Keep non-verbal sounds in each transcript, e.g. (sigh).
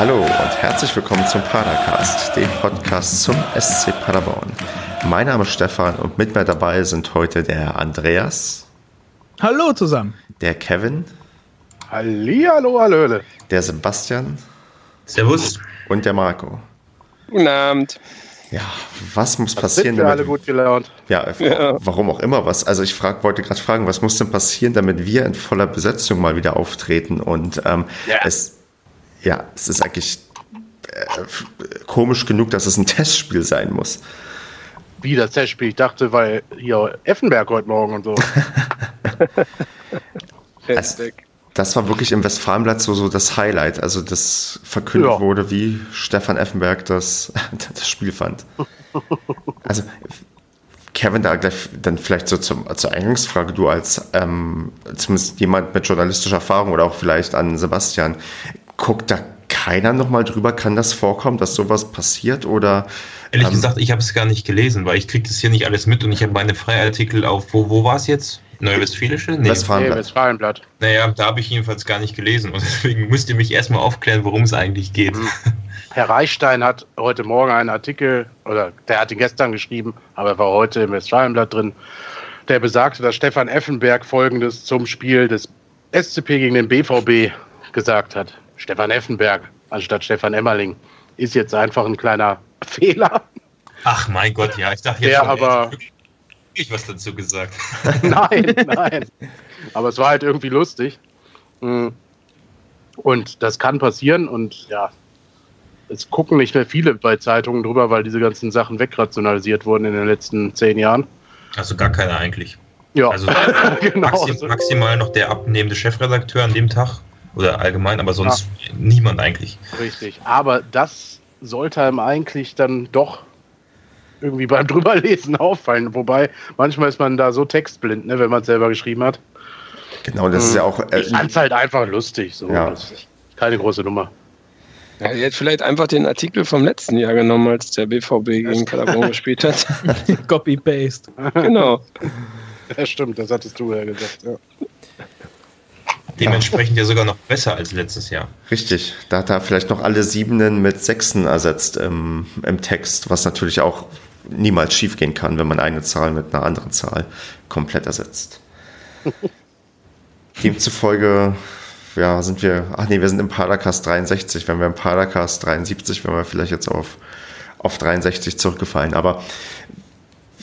Hallo und herzlich willkommen zum Padercast, dem Podcast zum SC Paderborn. Mein Name ist Stefan und mit mir dabei sind heute der Andreas. Hallo zusammen. Der Kevin. Hallihallo, Hallöle. Der Sebastian. Servus. Und der Marco. Guten Abend. Ja, was muss passieren, sind wir alle gut gelaunt? Ja, ja, warum auch immer was. Also ich frag, wollte gerade fragen, was muss denn passieren, damit wir in voller Besetzung mal wieder auftreten? Und ähm, ja. es, ja, es ist eigentlich äh, komisch genug, dass es ein Testspiel sein muss. Wie das Testspiel? Ich dachte, weil hier Effenberg heute Morgen und so. (laughs) also, das war wirklich im Westfalenblatt so, so das Highlight. Also das verkündet ja. wurde, wie Stefan Effenberg das, (laughs) das Spiel fand. Also Kevin, da gleich dann vielleicht so zum, zur Eingangsfrage, du als ähm, zumindest jemand mit journalistischer Erfahrung oder auch vielleicht an Sebastian, guckt da keiner nochmal drüber? Kann das vorkommen, dass sowas passiert? Oder Ehrlich ähm, gesagt, ich habe es gar nicht gelesen, weil ich kriege das hier nicht alles mit und ich habe meine Freiartikel auf, wo, wo war es jetzt? Neue Westfälische? Nee. Westfalenblatt. Nee, Westfalenblatt. Naja, da habe ich jedenfalls gar nicht gelesen und (laughs) deswegen müsst ihr mich erstmal aufklären, worum es eigentlich geht. Mhm. (laughs) Herr Reichstein hat heute Morgen einen Artikel, oder der hat ihn gestern geschrieben, aber er war heute im Westfalenblatt drin, der besagte, dass Stefan Effenberg Folgendes zum Spiel des SCP gegen den BVB gesagt hat. Stefan Effenberg anstatt Stefan Emmerling ist jetzt einfach ein kleiner (laughs) Fehler. Ach mein Gott, ja, ich dachte jetzt der schon, aber wirklich was dazu gesagt. (laughs) (laughs) nein, nein. Aber es war halt irgendwie lustig. Hm. Und das kann passieren und ja, es gucken nicht mehr viele bei Zeitungen drüber, weil diese ganzen Sachen wegrationalisiert wurden in den letzten zehn Jahren. Also gar keiner eigentlich. Ja, also genau. Maxim, maximal noch der abnehmende Chefredakteur an dem Tag oder allgemein, aber sonst ja. niemand eigentlich. Richtig, aber das sollte einem eigentlich dann doch irgendwie beim drüberlesen (laughs) auffallen. Wobei manchmal ist man da so textblind, ne, wenn man es selber geschrieben hat. Genau, das ist ja auch. Äh, ich fand es halt einfach lustig. So. Ja. keine große Nummer. Ja, er hätte vielleicht einfach den Artikel vom letzten Jahr genommen, als der BVB gegen Paderborn gespielt hat. (laughs) Copy-Paste. Genau. Ja, stimmt, das hattest du ja gesagt. Ja. Dementsprechend ja sogar noch besser als letztes Jahr. Richtig, da hat er vielleicht noch alle Siebenen mit Sechsen ersetzt im, im Text, was natürlich auch niemals schiefgehen kann, wenn man eine Zahl mit einer anderen Zahl komplett ersetzt. (laughs) Demzufolge ja, sind wir, ach nee, wir sind im Paracast 63. Wenn wir im Paracast 73, wären wir vielleicht jetzt auf, auf 63 zurückgefallen. Aber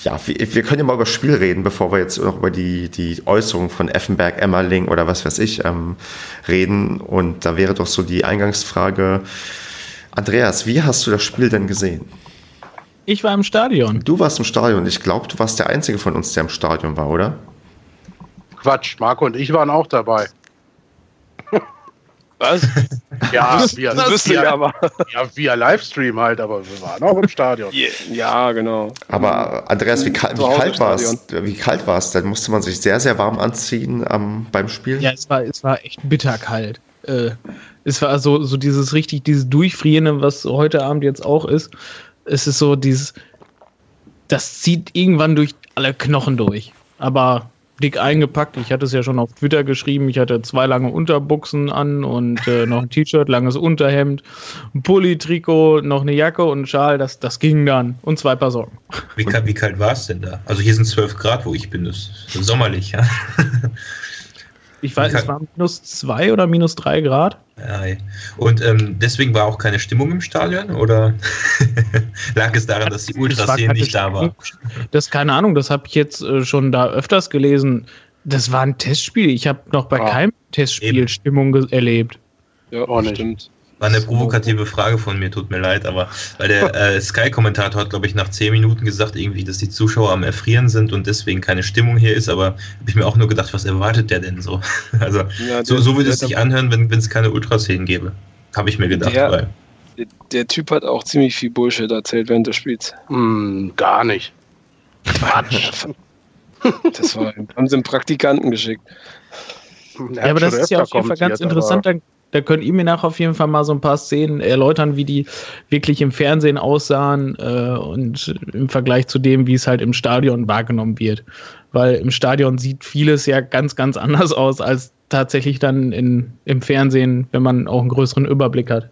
ja, wir, wir, können ja mal über das Spiel reden, bevor wir jetzt noch über die, die Äußerung von Effenberg, Emmerling oder was weiß ich ähm, reden. Und da wäre doch so die Eingangsfrage, Andreas, wie hast du das Spiel denn gesehen? Ich war im Stadion. Du warst im Stadion. Ich glaube, du warst der Einzige von uns, der im Stadion war, oder? Quatsch, Marco und ich waren auch dabei. (laughs) Was? (laughs) Ja, via, das via, aber. ja, via Livestream halt, aber wir waren auch im Stadion. Ja, genau. Aber Andreas, wie, kal wie kalt war es? Wie kalt war es? Dann musste man sich sehr, sehr warm anziehen ähm, beim Spiel. Ja, es war, es war echt bitterkalt. Äh, es war so, so dieses richtig, dieses Durchfrierende, was heute Abend jetzt auch ist. Es ist so dieses, das zieht irgendwann durch alle Knochen durch. Aber dick eingepackt. Ich hatte es ja schon auf Twitter geschrieben. Ich hatte zwei lange Unterbuchsen an und äh, noch ein T-Shirt, langes Unterhemd, ein Pulli, Trikot, noch eine Jacke und ein Schal. Das, das ging dann. Und zwei Paar Socken. Wie, wie kalt war es denn da? Also hier sind 12 Grad, wo ich bin. Das ist sommerlich, ja. Ich weiß, es war minus zwei oder minus drei Grad. Und ähm, deswegen war auch keine Stimmung im Stadion oder (laughs) lag es daran, dass die Ultraszene nicht da war? Das keine Ahnung, das habe ich jetzt äh, schon da öfters gelesen. Das war ein Testspiel. Ich habe noch bei ja. keinem Testspiel Eben. Stimmung erlebt. Ja, auch nicht. Stimmt. War eine provokative Frage von mir, tut mir leid, aber weil der (laughs) äh, Sky-Kommentator hat, glaube ich, nach zehn Minuten gesagt, irgendwie, dass die Zuschauer am Erfrieren sind und deswegen keine Stimmung hier ist, aber habe ich mir auch nur gedacht, was erwartet der denn so? (laughs) Also ja, so, so würde es sich anhören, wenn es keine Ultraszenen gäbe. Habe ich mir gedacht. Der, weil. der Typ hat auch ziemlich viel Bullshit erzählt während des Spiels. Hm, gar nicht. Quatsch. (laughs) das war, haben sie einen Praktikanten geschickt. Ja, aber das ist ja auf jeden Fall ganz interessant. Dann da könnt ihr mir nach auf jeden Fall mal so ein paar Szenen erläutern, wie die wirklich im Fernsehen aussahen äh, und im Vergleich zu dem, wie es halt im Stadion wahrgenommen wird. Weil im Stadion sieht vieles ja ganz, ganz anders aus als tatsächlich dann in, im Fernsehen, wenn man auch einen größeren Überblick hat.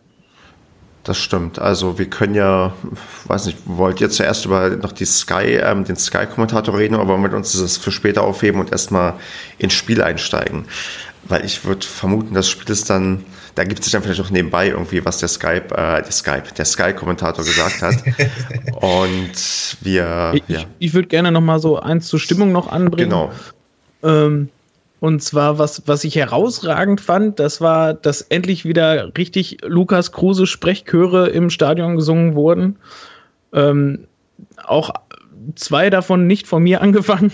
Das stimmt. Also wir können ja, weiß nicht, wollt ihr zuerst über noch die Sky, ähm, den Sky-Kommentator reden, aber wollen wir uns das für später aufheben und erstmal ins Spiel einsteigen? Weil ich würde vermuten, das Spiel ist dann, da gibt es dann vielleicht auch nebenbei irgendwie, was der Skype, äh, der Skype, der Sky-Kommentator gesagt hat. (laughs) und wir, ich, ja. Ich würde gerne noch mal so eins zur Stimmung noch anbringen. Genau. Ähm, und zwar, was, was ich herausragend fand, das war, dass endlich wieder richtig Lukas Kruse Sprechchöre im Stadion gesungen wurden. Ähm, auch zwei davon nicht von mir (laughs) angefangen.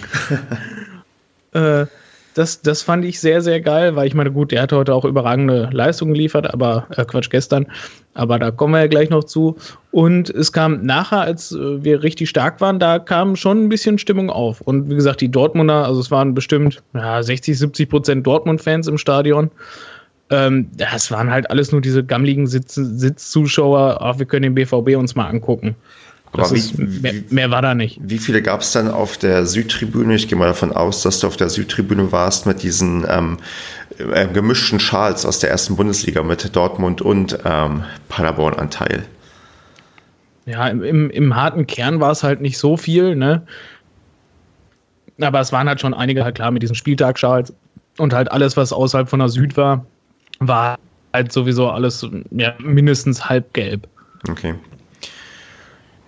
(laughs) äh, das, das fand ich sehr, sehr geil, weil ich meine, gut, der hat heute auch überragende Leistungen geliefert, aber äh, Quatsch, gestern. Aber da kommen wir ja gleich noch zu. Und es kam nachher, als äh, wir richtig stark waren, da kam schon ein bisschen Stimmung auf. Und wie gesagt, die Dortmunder, also es waren bestimmt ja, 60, 70 Prozent Dortmund-Fans im Stadion. Ähm, das waren halt alles nur diese gammligen Sitz Sitzzuschauer. Ach, wir können den BVB uns mal angucken. Aber wie, ist, mehr, mehr, war da nicht. Wie viele gab es dann auf der Südtribüne? Ich gehe mal davon aus, dass du auf der Südtribüne warst mit diesen ähm, äh, gemischten Schals aus der ersten Bundesliga mit Dortmund und ähm, Paderborn-Anteil. Ja, im, im, im, harten Kern war es halt nicht so viel, ne? Aber es waren halt schon einige, halt klar, mit diesen Spieltagschals und halt alles, was außerhalb von der Süd war, war halt sowieso alles ja, mindestens halb gelb. Okay.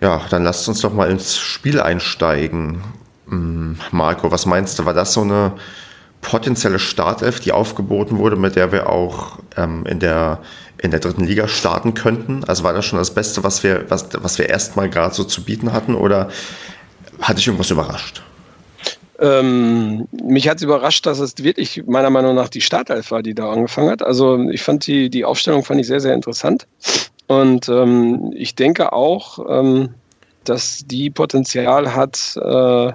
Ja, dann lasst uns doch mal ins Spiel einsteigen. Hm, Marco, was meinst du? War das so eine potenzielle Startelf, die aufgeboten wurde, mit der wir auch ähm, in, der, in der dritten Liga starten könnten? Also war das schon das Beste, was wir, was, was wir erstmal gerade so zu bieten hatten oder hat dich irgendwas überrascht? Ähm, mich hat es überrascht, dass es wirklich meiner Meinung nach die Startelf war, die da angefangen hat. Also ich fand die, die Aufstellung fand ich sehr, sehr interessant. Und ähm, ich denke auch, ähm, dass die Potenzial hat, äh,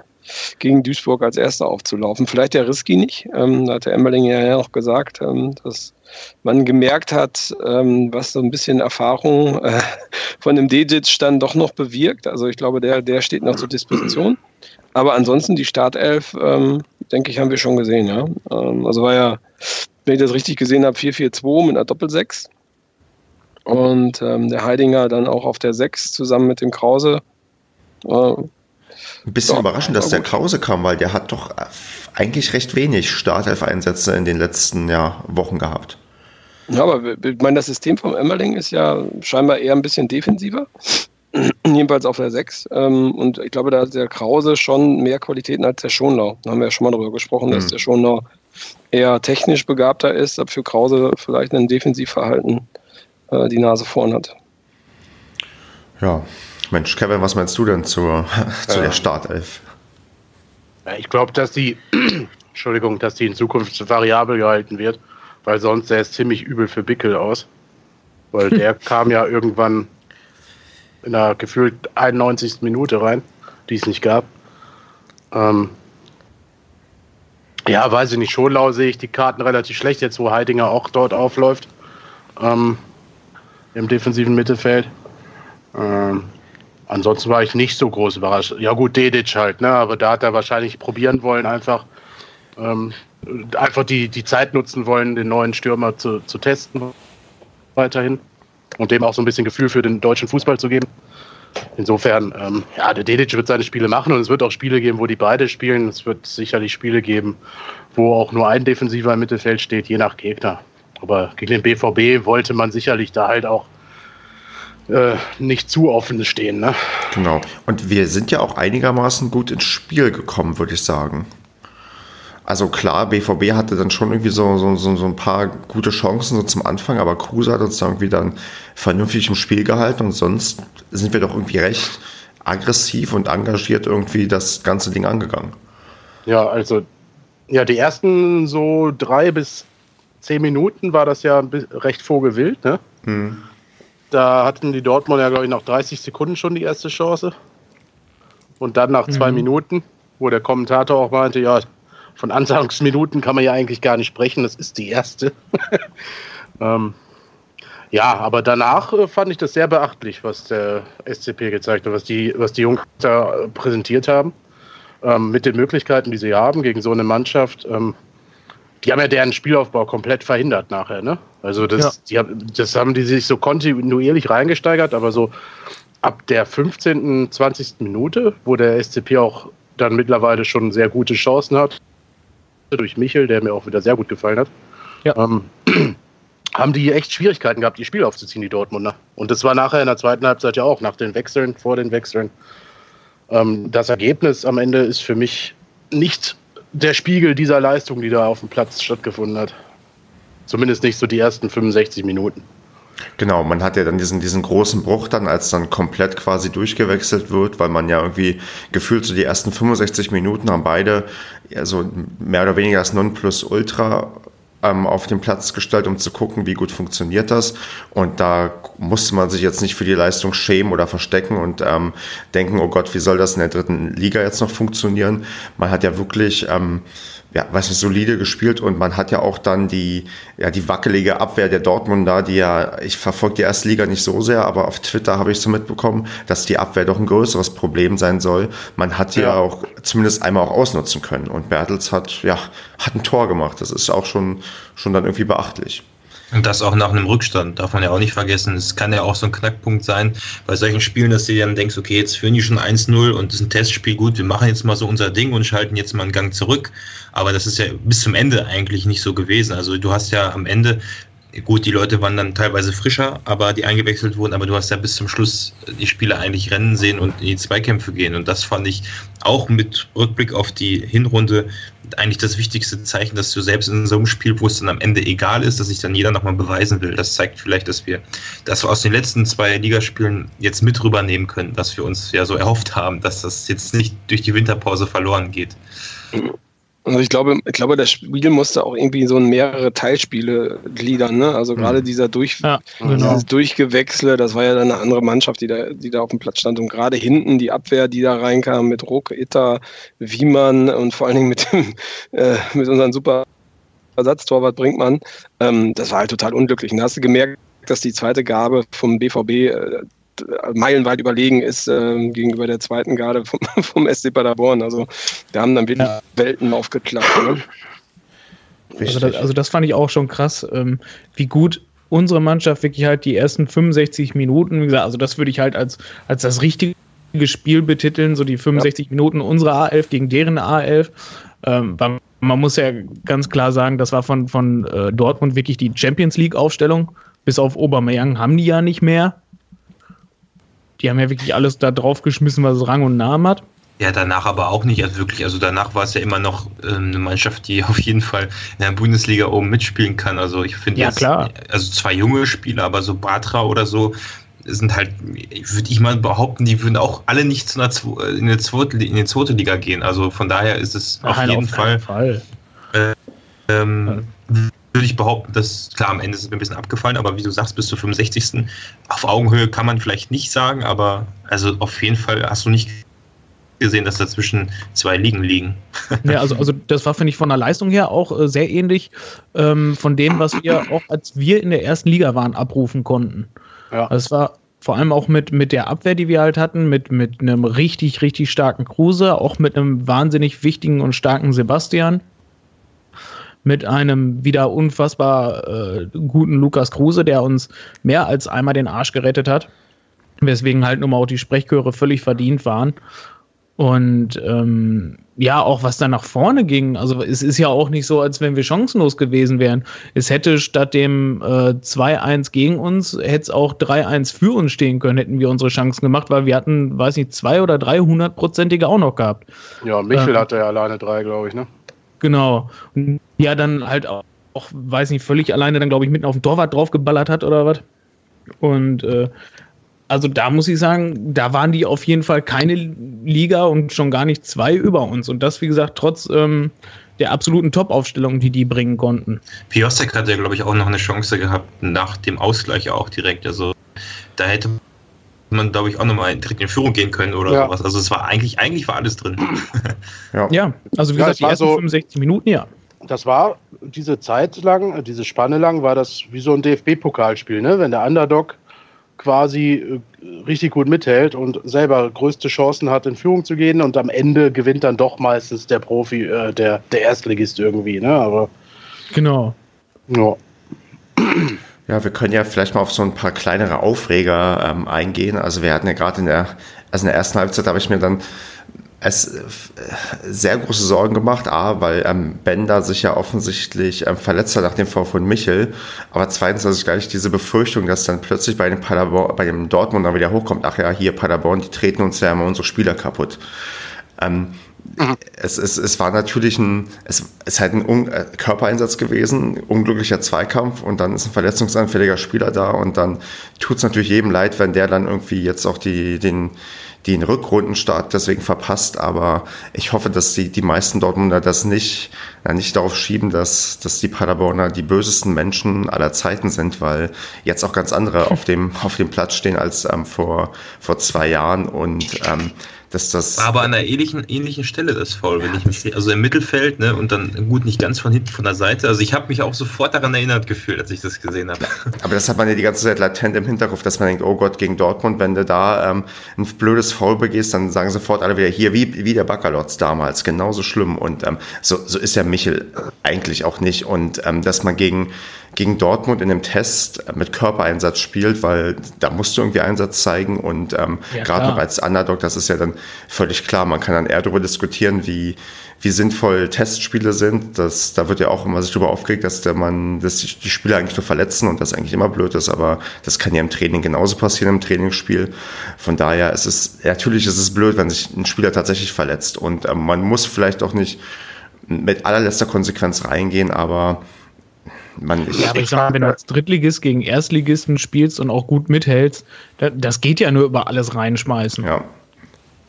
gegen Duisburg als Erster aufzulaufen. Vielleicht der Riski nicht. Ähm, da hat der Emmerling ja noch gesagt, ähm, dass man gemerkt hat, ähm, was so ein bisschen Erfahrung äh, von dem Dejic dann doch noch bewirkt. Also ich glaube, der, der steht noch zur Disposition. Aber ansonsten die Startelf, ähm, denke ich, haben wir schon gesehen. Ja? Ähm, also war ja, wenn ich das richtig gesehen habe, 4-4-2 mit einer Doppel-6. Und ähm, der Heidinger dann auch auf der 6 zusammen mit dem Krause. Äh, ein bisschen doch, überraschend, dass der Krause kam, weil der hat doch eigentlich recht wenig Startelf-Einsätze in den letzten ja, Wochen gehabt. Ja, aber ich meine, das System vom Emmerling ist ja scheinbar eher ein bisschen defensiver. (clears throat) Jedenfalls auf der 6. Ähm, und ich glaube, da hat der Krause schon mehr Qualitäten als der Schonlau. Da haben wir ja schon mal darüber gesprochen, mhm. dass der Schonlau eher technisch begabter ist, aber für Krause vielleicht ein Defensivverhalten äh, die Nase vorn hat. Ja, Mensch, Kevin, was meinst du denn zur, (laughs) zu ja. der Startelf? Ich glaube, dass die, (clears throat) Entschuldigung, dass die in Zukunft variabel gehalten wird, weil sonst sähe es ziemlich übel für Bickel aus. Weil (laughs) der kam ja irgendwann in der gefühlt 91. Minute rein, die es nicht gab. Ähm, ja, weiß ich nicht, Schonlau sehe ich die Karten relativ schlecht, jetzt wo Heidinger auch dort aufläuft. Ähm, Im defensiven Mittelfeld. Ähm, ansonsten war ich nicht so groß überrascht. Ja gut, Dedic halt, ne? aber da hat er wahrscheinlich probieren wollen, einfach, ähm, einfach die, die Zeit nutzen wollen, den neuen Stürmer zu, zu testen weiterhin und dem auch so ein bisschen Gefühl für den deutschen Fußball zu geben. Insofern, ähm, ja, der Dedic wird seine Spiele machen und es wird auch Spiele geben, wo die beide spielen. Es wird sicherlich Spiele geben, wo auch nur ein Defensiver im Mittelfeld steht, je nach Gegner. Aber gegen den BVB wollte man sicherlich da halt auch äh, nicht zu offen stehen. Ne? Genau. Und wir sind ja auch einigermaßen gut ins Spiel gekommen, würde ich sagen. Also klar, BVB hatte dann schon irgendwie so, so, so, ein paar gute Chancen so zum Anfang, aber Kruse hat uns irgendwie dann vernünftig im Spiel gehalten und sonst sind wir doch irgendwie recht aggressiv und engagiert irgendwie das ganze Ding angegangen. Ja, also ja, die ersten so drei bis zehn Minuten war das ja recht vogelwild, ne? Hm. Da hatten die Dortmund ja, glaube ich, nach 30 Sekunden schon die erste Chance. Und dann nach zwei mhm. Minuten, wo der Kommentator auch meinte, ja, von Ansatzminuten kann man ja eigentlich gar nicht sprechen, das ist die erste. (laughs) ähm, ja, aber danach äh, fand ich das sehr beachtlich, was der SCP gezeigt hat, was die, was die Jungs da präsentiert haben. Ähm, mit den Möglichkeiten, die sie haben gegen so eine Mannschaft. Ähm, die haben ja deren Spielaufbau komplett verhindert nachher, ne? Also das, ja. die haben, das haben die sich so kontinuierlich reingesteigert, aber so ab der 15., 20. Minute, wo der SCP auch dann mittlerweile schon sehr gute Chancen hat, durch Michel, der mir auch wieder sehr gut gefallen hat, ja. ähm, (clears throat) haben die echt Schwierigkeiten gehabt, ihr Spiel aufzuziehen, die Dortmunder. Und das war nachher in der zweiten Halbzeit ja auch, nach den Wechseln, vor den Wechseln. Ähm, das Ergebnis am Ende ist für mich nicht der Spiegel dieser Leistung, die da auf dem Platz stattgefunden hat. Zumindest nicht so die ersten 65 Minuten. Genau, man hat ja dann diesen, diesen großen Bruch dann, als dann komplett quasi durchgewechselt wird, weil man ja irgendwie gefühlt so die ersten 65 Minuten haben beide ja, so mehr oder weniger das Nonplusultra ähm, auf den Platz gestellt, um zu gucken, wie gut funktioniert das. Und da musste man sich jetzt nicht für die Leistung schämen oder verstecken und ähm, denken, oh Gott, wie soll das in der dritten Liga jetzt noch funktionieren? Man hat ja wirklich ähm, ja, weiß nicht, solide gespielt und man hat ja auch dann die, ja, die wackelige Abwehr der Dortmunder, die ja, ich verfolge die erste Liga nicht so sehr, aber auf Twitter habe ich so mitbekommen, dass die Abwehr doch ein größeres Problem sein soll. Man hat die ja, auch zumindest einmal auch ausnutzen können und Bertels hat, ja, hat ein Tor gemacht. Das ist auch schon, schon dann irgendwie beachtlich. Und das auch nach einem Rückstand, darf man ja auch nicht vergessen. Es kann ja auch so ein Knackpunkt sein bei solchen Spielen, dass du dann denkst, okay, jetzt führen die schon 1-0 und das ist ein Testspiel, gut, wir machen jetzt mal so unser Ding und schalten jetzt mal einen Gang zurück. Aber das ist ja bis zum Ende eigentlich nicht so gewesen. Also du hast ja am Ende Gut, die Leute waren dann teilweise frischer, aber die eingewechselt wurden, aber du hast ja bis zum Schluss die Spieler eigentlich rennen sehen und in die Zweikämpfe gehen. Und das fand ich auch mit Rückblick auf die Hinrunde eigentlich das wichtigste Zeichen, dass du selbst in so einem Spiel, wo es dann am Ende egal ist, dass sich dann jeder nochmal beweisen will. Das zeigt vielleicht, dass wir das aus den letzten zwei Ligaspielen jetzt mit rübernehmen können, was wir uns ja so erhofft haben, dass das jetzt nicht durch die Winterpause verloren geht. Also ich glaube, ich glaube, das Spiel musste auch irgendwie so mehrere Teilspiele gliedern, ne? Also gerade mhm. dieser Durch, ja, genau. dieses Durchgewechsle, das war ja dann eine andere Mannschaft, die da, die da auf dem Platz stand. Und gerade hinten die Abwehr, die da reinkam mit Ruck, Itter, Wiemann und vor allen Dingen mit dem, (laughs) äh, mit unserem super Ersatztorwart Brinkmann, ähm, das war halt total unglücklich. Und da hast du gemerkt, dass die zweite Gabe vom BVB äh, meilenweit überlegen ist äh, gegenüber der zweiten Garde vom, (laughs) vom SC Paderborn. Also wir haben dann wirklich ja. Welten aufgeklappt. Ne? Also das, also das, fand ich auch schon krass, ähm, wie gut unsere Mannschaft wirklich halt die ersten 65 Minuten, wie gesagt, also das würde ich halt als, als das richtige Spiel betiteln, so die 65 ja. Minuten unserer A11 gegen deren A11. Ähm, man muss ja ganz klar sagen, das war von, von äh, Dortmund wirklich die Champions League-Aufstellung. Bis auf Aubameyang haben die ja nicht mehr. Die haben ja wirklich alles da drauf geschmissen, was Rang und Namen hat. Ja, danach aber auch nicht. Also wirklich, also danach war es ja immer noch äh, eine Mannschaft, die (laughs) auf jeden Fall in der Bundesliga oben mitspielen kann. Also ich finde ja, jetzt, klar. also zwei junge Spieler, aber so Batra oder so sind halt, würde ich mal behaupten, die würden auch alle nicht zu einer, in, eine zweite, in die zweite Liga gehen. Also von daher ist es Nein, auf jeden auf Fall, Fall. Äh, ähm, ja würde ich behaupten, dass, klar, am Ende ist es mir ein bisschen abgefallen, aber wie du sagst, bis zur 65. auf Augenhöhe kann man vielleicht nicht sagen, aber also auf jeden Fall hast du nicht gesehen, dass dazwischen zwei Ligen liegen. (laughs) Ja, also, also das war, finde ich, von der Leistung her auch äh, sehr ähnlich ähm, von dem, was wir auch, als wir in der ersten Liga waren, abrufen konnten. Ja. Also es war vor allem auch mit, mit der Abwehr, die wir halt hatten, mit, mit einem richtig, richtig starken Kruse, auch mit einem wahnsinnig wichtigen und starken Sebastian mit einem wieder unfassbar äh, guten Lukas Kruse, der uns mehr als einmal den Arsch gerettet hat. Weswegen halt nun mal auch die Sprechchöre völlig verdient waren. Und ähm, ja, auch was da nach vorne ging. Also es ist ja auch nicht so, als wenn wir chancenlos gewesen wären. Es hätte statt dem äh, 2-1 gegen uns, hätte es auch 3-1 für uns stehen können, hätten wir unsere Chancen gemacht, weil wir hatten, weiß nicht, zwei oder drei hundertprozentige auch noch gehabt. Ja, Michel ähm, hatte ja alleine drei, glaube ich, ne? Genau. Und ja, dann halt auch, auch, weiß nicht, völlig alleine dann, glaube ich, mitten auf den Torwart draufgeballert hat oder was. Und äh, also da muss ich sagen, da waren die auf jeden Fall keine Liga und schon gar nicht zwei über uns. Und das, wie gesagt, trotz ähm, der absoluten Top-Aufstellung, die die bringen konnten. Piosek hatte, glaube ich, auch noch eine Chance gehabt, nach dem Ausgleich auch direkt. Also da hätte man, glaube ich, auch nochmal direkt in Führung gehen können oder ja. sowas. Also es war eigentlich, eigentlich war alles drin. (clears throat) ja. ja, also wie ja, gesagt, die ersten so, 65 Minuten, ja. Das war diese Zeit lang, diese Spanne lang, war das wie so ein DFB-Pokalspiel, ne? Wenn der Underdog quasi äh, richtig gut mithält und selber größte Chancen hat, in Führung zu gehen und am Ende gewinnt dann doch meistens der Profi, äh, der, der Erstligist irgendwie, ne? Aber Genau. Ja. Ja, wir können ja vielleicht mal auf so ein paar kleinere Aufreger ähm, eingehen. Also wir hatten ja gerade in der, also in der ersten Halbzeit habe ich mir dann es äh, sehr große Sorgen gemacht, A, weil ähm, Bender sich ja offensichtlich ähm, verletzt hat nach dem Vor von Michel, aber zweitens, dass ich gleich diese Befürchtung, dass dann plötzlich bei dem, Paderborn, bei dem Dortmunder wieder hochkommt, ach ja, hier Paderborn, die treten uns ja immer unsere Spieler kaputt. Ähm, mhm. es, es, es war natürlich ein, es ist halt ein Un äh, Körpereinsatz gewesen, unglücklicher Zweikampf und dann ist ein verletzungsanfälliger Spieler da und dann tut es natürlich jedem leid, wenn der dann irgendwie jetzt auch die, den, den Rückrundenstart deswegen verpasst. Aber ich hoffe, dass die, die meisten Dortmunder das nicht, ja, nicht darauf schieben, dass, dass die Paderborner die bösesten Menschen aller Zeiten sind, weil jetzt auch ganz andere auf dem, auf dem Platz stehen als ähm, vor, vor zwei Jahren und ähm, dass das. War aber an einer ähnlichen, ähnlichen Stelle das Foul, wenn ich mich also im Mittelfeld, ne, und dann gut nicht ganz von hinten von der Seite. Also ich habe mich auch sofort daran erinnert gefühlt, als ich das gesehen habe. Aber das hat man ja die ganze Zeit latent im Hinterkopf, dass man denkt, oh Gott, gegen Dortmund, wenn du da ähm, ein blödes Foul begehst, dann sagen sofort alle wieder hier, wie, wie der Baccalotz damals, genauso schlimm. Und ähm, so, so ist ja Michel eigentlich auch nicht. Und ähm, dass man gegen gegen Dortmund in einem Test mit Körpereinsatz spielt, weil da musst du irgendwie Einsatz zeigen und ähm, ja, gerade noch als Underdog, das ist ja dann völlig klar. Man kann dann eher darüber diskutieren, wie, wie sinnvoll Testspiele sind. Das, da wird ja auch immer sich darüber aufgeregt, dass der man, dass die Spieler eigentlich nur verletzen und das eigentlich immer blöd ist, aber das kann ja im Training genauso passieren im Trainingsspiel. Von daher ist es, natürlich ist es blöd, wenn sich ein Spieler tatsächlich verletzt und ähm, man muss vielleicht auch nicht mit allerletzter Konsequenz reingehen, aber man, ich, ja, aber ich sag mal, wenn du als Drittligist gegen Erstligisten spielst und auch gut mithältst, das geht ja nur über alles reinschmeißen. Ja.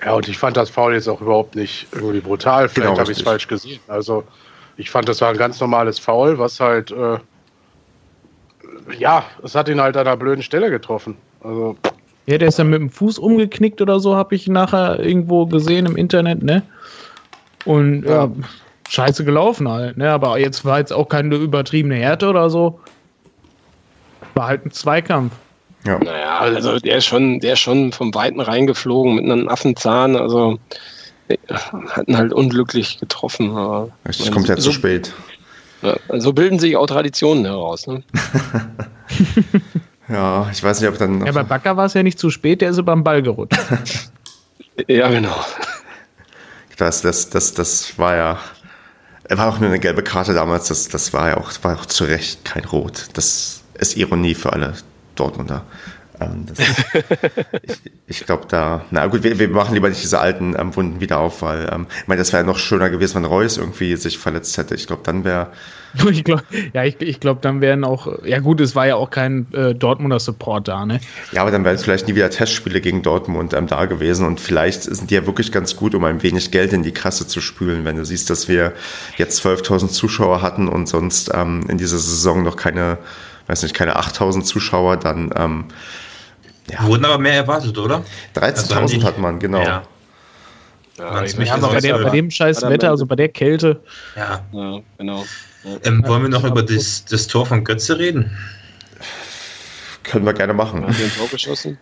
Ja, und ich fand das Foul jetzt auch überhaupt nicht irgendwie brutal. Vielleicht genau, habe ich es falsch gesehen. Also, ich fand, das war ein ganz normales Foul, was halt, äh, ja, es hat ihn halt an einer blöden Stelle getroffen. Also. Ja, der ist ja mit dem Fuß umgeknickt oder so, habe ich nachher irgendwo gesehen im Internet, ne? Und ja. ja scheiße gelaufen halt, ne? Aber jetzt war jetzt auch keine übertriebene Härte oder so. War halt ein Zweikampf. Ja. Naja, also der ist schon, der ist schon vom Weiten reingeflogen mit einem Affenzahn, also hatten halt unglücklich getroffen. Es kommt ja so, zu spät. Ja, also bilden sich auch Traditionen heraus. Ne? (laughs) ja, ich weiß nicht, ob dann. Ja, bei Bakker war es ja nicht zu spät, der ist beim Ball gerutscht. (laughs) ja, genau. Das, das, das, das war ja er war auch nur eine gelbe Karte damals, das, das war ja auch, war auch zu Recht kein Rot. Das ist Ironie für alle Dortmunder. Ähm, das, (laughs) ich ich glaube, da, na gut, wir, wir machen lieber nicht diese alten ähm, Wunden wieder auf, weil ähm, ich meine, das wäre noch schöner gewesen, wenn Reus irgendwie sich verletzt hätte. Ich glaube, dann wäre. (laughs) Ich glaub, ja, ich, ich glaube, dann wären auch, ja gut, es war ja auch kein äh, Dortmunder Support da, ne? Ja, aber dann wären es vielleicht nie wieder Testspiele gegen Dortmund ähm, da gewesen und vielleicht sind die ja wirklich ganz gut, um ein wenig Geld in die Kasse zu spülen, wenn du siehst, dass wir jetzt 12.000 Zuschauer hatten und sonst ähm, in dieser Saison noch keine, weiß nicht, keine 8.000 Zuschauer, dann ähm, ja. Wurden aber mehr erwartet, oder? 13.000 also hat man, genau. Ja. Ja, ja aber bei, der, bei, dem scheiß Wetter, also bei der Kälte. Ja, ja genau. Ähm, wollen wir noch über das, das Tor von Götze reden? Können wir gerne machen. Hat den Tor geschossen?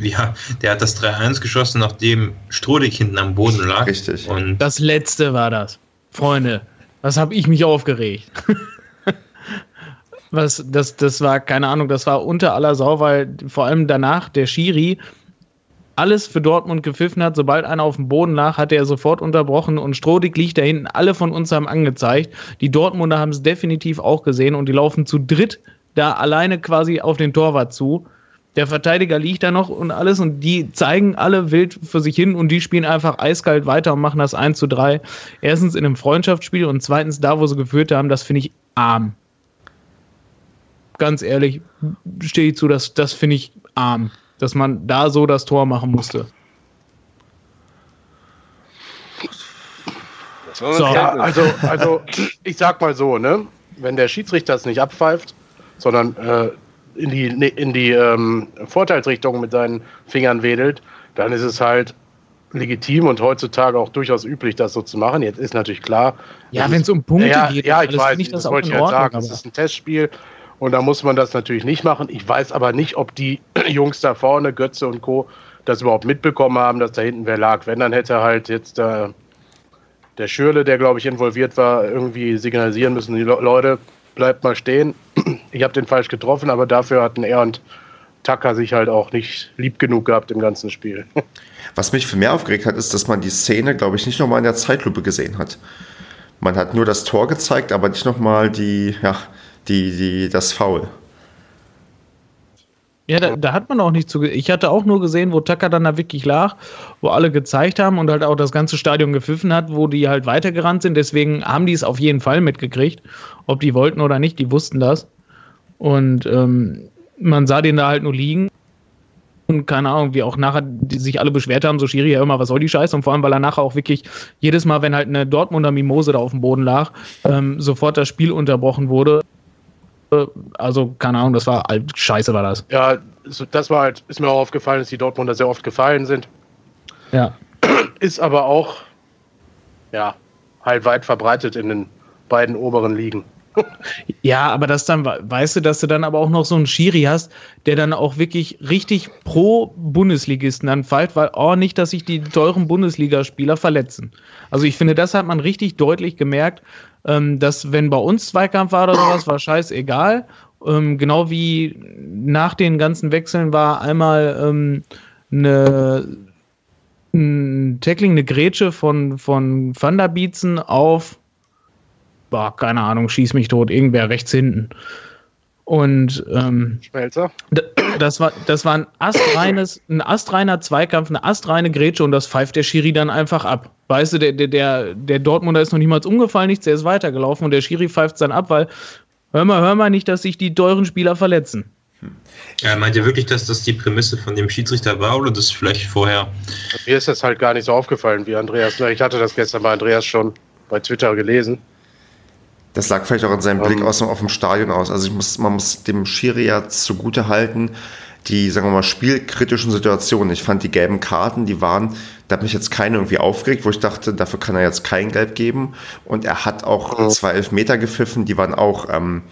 Ja, der hat das 3-1 geschossen, nachdem Strodig hinten am Boden lag. Richtig. Und das letzte war das. Freunde, was habe ich mich aufgeregt? (laughs) was, das, das war, keine Ahnung, das war unter aller Sau, weil vor allem danach der Schiri alles für Dortmund gepfiffen hat. Sobald einer auf dem Boden lag, hat er sofort unterbrochen und Strodig liegt da hinten. Alle von uns haben angezeigt. Die Dortmunder haben es definitiv auch gesehen und die laufen zu dritt da alleine quasi auf den Torwart zu. Der Verteidiger liegt da noch und alles und die zeigen alle wild für sich hin und die spielen einfach eiskalt weiter und machen das 1 zu 3. Erstens in einem Freundschaftsspiel und zweitens da, wo sie geführt haben, das finde ich arm ganz ehrlich, stehe ich zu, das, das finde ich arm, dass man da so das Tor machen musste. So. Ja, also, also ich sag mal so, ne? Wenn der Schiedsrichter es nicht abpfeift, sondern äh, in die, in die ähm, Vorteilsrichtung mit seinen Fingern wedelt, dann ist es halt legitim und heutzutage auch durchaus üblich, das so zu machen. Jetzt ist natürlich klar. Ja, wenn es um Punkte ja, geht, ja, ich weiß, das, das wollte ich halt sagen. Es ist ein Testspiel und da muss man das natürlich nicht machen. Ich weiß aber nicht, ob die (clears throat) Jungs da vorne, Götze und Co., das überhaupt mitbekommen haben, dass da hinten wer lag. Wenn, dann hätte halt jetzt äh, der Schürle, der glaube ich involviert war, irgendwie signalisieren müssen, die Leute, bleibt mal stehen. (clears throat) Ich habe den falsch getroffen, aber dafür hatten er und Tucker sich halt auch nicht lieb genug gehabt im ganzen Spiel. (laughs) Was mich viel mehr aufgeregt hat, ist, dass man die Szene, glaube ich, nicht nochmal in der Zeitlupe gesehen hat. Man hat nur das Tor gezeigt, aber nicht nochmal die, ja, die, die, das Foul. Ja, da, da, hat man auch nicht zu. Ich hatte auch nur gesehen, wo Tucker dann da wirklich lag, wo alle gezeigt haben und halt auch das ganze Stadion gepfiffen hat, wo die halt weitergerannt sind. Deswegen haben die es auf jeden Fall mitgekriegt. Ob die wollten oder nicht, die wussten das. Und ähm, man sah den da halt nur liegen. Und keine Ahnung, wie auch nachher die sich alle beschwert haben, so Schiri ja immer, was soll die Scheiße? Und vor allem, weil er nachher auch wirklich jedes Mal, wenn halt eine Dortmunder Mimose da auf dem Boden lag, ähm, sofort das Spiel unterbrochen wurde also, keine Ahnung, das war halt scheiße, war das. Ja, das war halt, ist mir auch aufgefallen, dass die Dortmunder sehr oft gefallen sind. Ja. Ist aber auch, ja, halt weit verbreitet in den beiden oberen Ligen. Ja, aber das dann, weißt du, dass du dann aber auch noch so einen Schiri hast, der dann auch wirklich richtig pro Bundesligisten dann fällt, weil, oh, nicht, dass sich die teuren Bundesligaspieler verletzen. Also ich finde, das hat man richtig deutlich gemerkt, ähm, dass wenn bei uns Zweikampf war oder sowas, war scheißegal. Ähm, genau wie nach den ganzen Wechseln war einmal ähm, eine ein Tackling, eine Grätsche von, von Van der Bietzen auf, boah, keine Ahnung, schieß mich tot, irgendwer rechts hinten. Und ähm, Schmelzer. Das war, das war ein astreines, ein astreiner Zweikampf, eine astreine Grätsche und das pfeift der Schiri dann einfach ab. Weißt du, der, der, der Dortmunder ist noch niemals umgefallen, nichts, der ist weitergelaufen und der Schiri pfeift dann ab, weil hör mal, hör mal nicht, dass sich die teuren Spieler verletzen. Ja, meint ihr wirklich, dass das die Prämisse von dem Schiedsrichter war oder das vielleicht vorher? Mir ist das halt gar nicht so aufgefallen wie Andreas. Ich hatte das gestern bei Andreas schon bei Twitter gelesen. Das lag vielleicht auch in seinem um, Blick ähm. aus auf dem Stadion aus. Also ich muss, man muss dem Schiri ja zugute halten, die, sagen wir mal, spielkritischen Situationen. Ich fand die gelben Karten, die waren, da hat mich jetzt keine irgendwie aufgeregt, wo ich dachte, dafür kann er jetzt kein Gelb geben. Und er hat auch mhm. zwei Elfmeter gepfiffen, die waren auch ähm,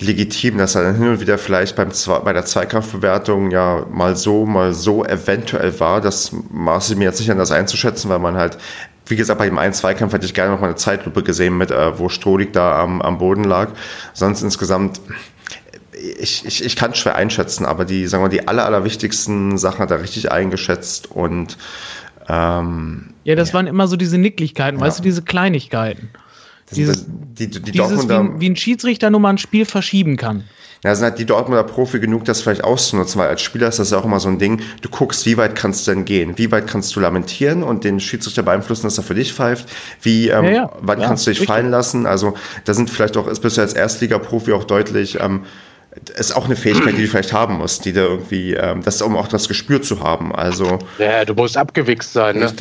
legitim, dass er dann hin und wieder vielleicht beim, bei der Zweikampfbewertung ja mal so, mal so eventuell war. Das maße ich mir jetzt nicht an, das einzuschätzen, weil man halt wie gesagt, bei dem einen Zweikampf hätte ich gerne noch mal eine Zeitlupe gesehen, mit, äh, wo Strohlig da am, am Boden lag. Sonst insgesamt, ich, ich, ich kann es schwer einschätzen, aber die, sagen wir, die aller, allerwichtigsten Sachen hat er richtig eingeschätzt und ähm, Ja, das ja. waren immer so diese Nicklichkeiten, ja. weißt du, diese Kleinigkeiten. Dieses, die, die, die dieses, wie, wie ein Schiedsrichter nur mal ein Spiel verschieben kann. Ja, sind halt die Dortmunder Profi genug, das vielleicht auszunutzen, weil als Spieler ist das ja auch immer so ein Ding, du guckst, wie weit kannst du denn gehen? Wie weit kannst du lamentieren und den Schiedsrichter beeinflussen, dass er für dich pfeift? Wie, ähm, ja, ja. wann ja, kannst du dich richtig. fallen lassen? Also, da sind vielleicht auch, ist bist du als Erstliga-Profi auch deutlich, ähm, ist auch eine Fähigkeit, die du vielleicht haben musst, die da irgendwie, ähm, das um auch das Gespür zu haben. Also. Ja, du musst abgewichst sein, ne?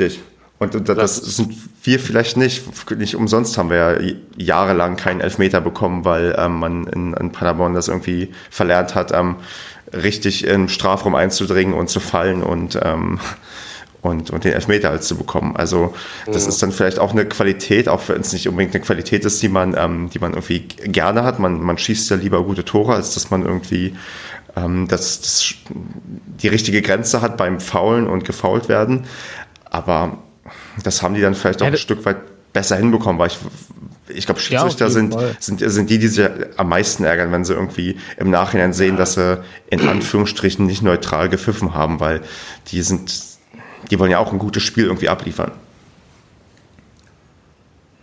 Richtig. Und das sind wir vielleicht nicht. Nicht umsonst haben wir ja jahrelang keinen Elfmeter bekommen, weil ähm, man in, in, Paderborn das irgendwie verlernt hat, ähm, richtig im Strafraum einzudringen und zu fallen und, ähm, und, und den Elfmeter als zu bekommen. Also das mhm. ist dann vielleicht auch eine Qualität, auch wenn es nicht unbedingt eine Qualität ist, die man, ähm, die man irgendwie gerne hat. Man, man schießt ja lieber gute Tore, als dass man irgendwie ähm, das, das, die richtige Grenze hat beim Faulen und gefault werden. Aber das haben die dann vielleicht auch ja, ein Stück weit besser hinbekommen, weil ich, ich glaube, Schiedsrichter ja, sind, sind, sind die, die sich am meisten ärgern, wenn sie irgendwie im Nachhinein sehen, dass sie in Anführungsstrichen nicht neutral gepfiffen haben, weil die sind, die wollen ja auch ein gutes Spiel irgendwie abliefern.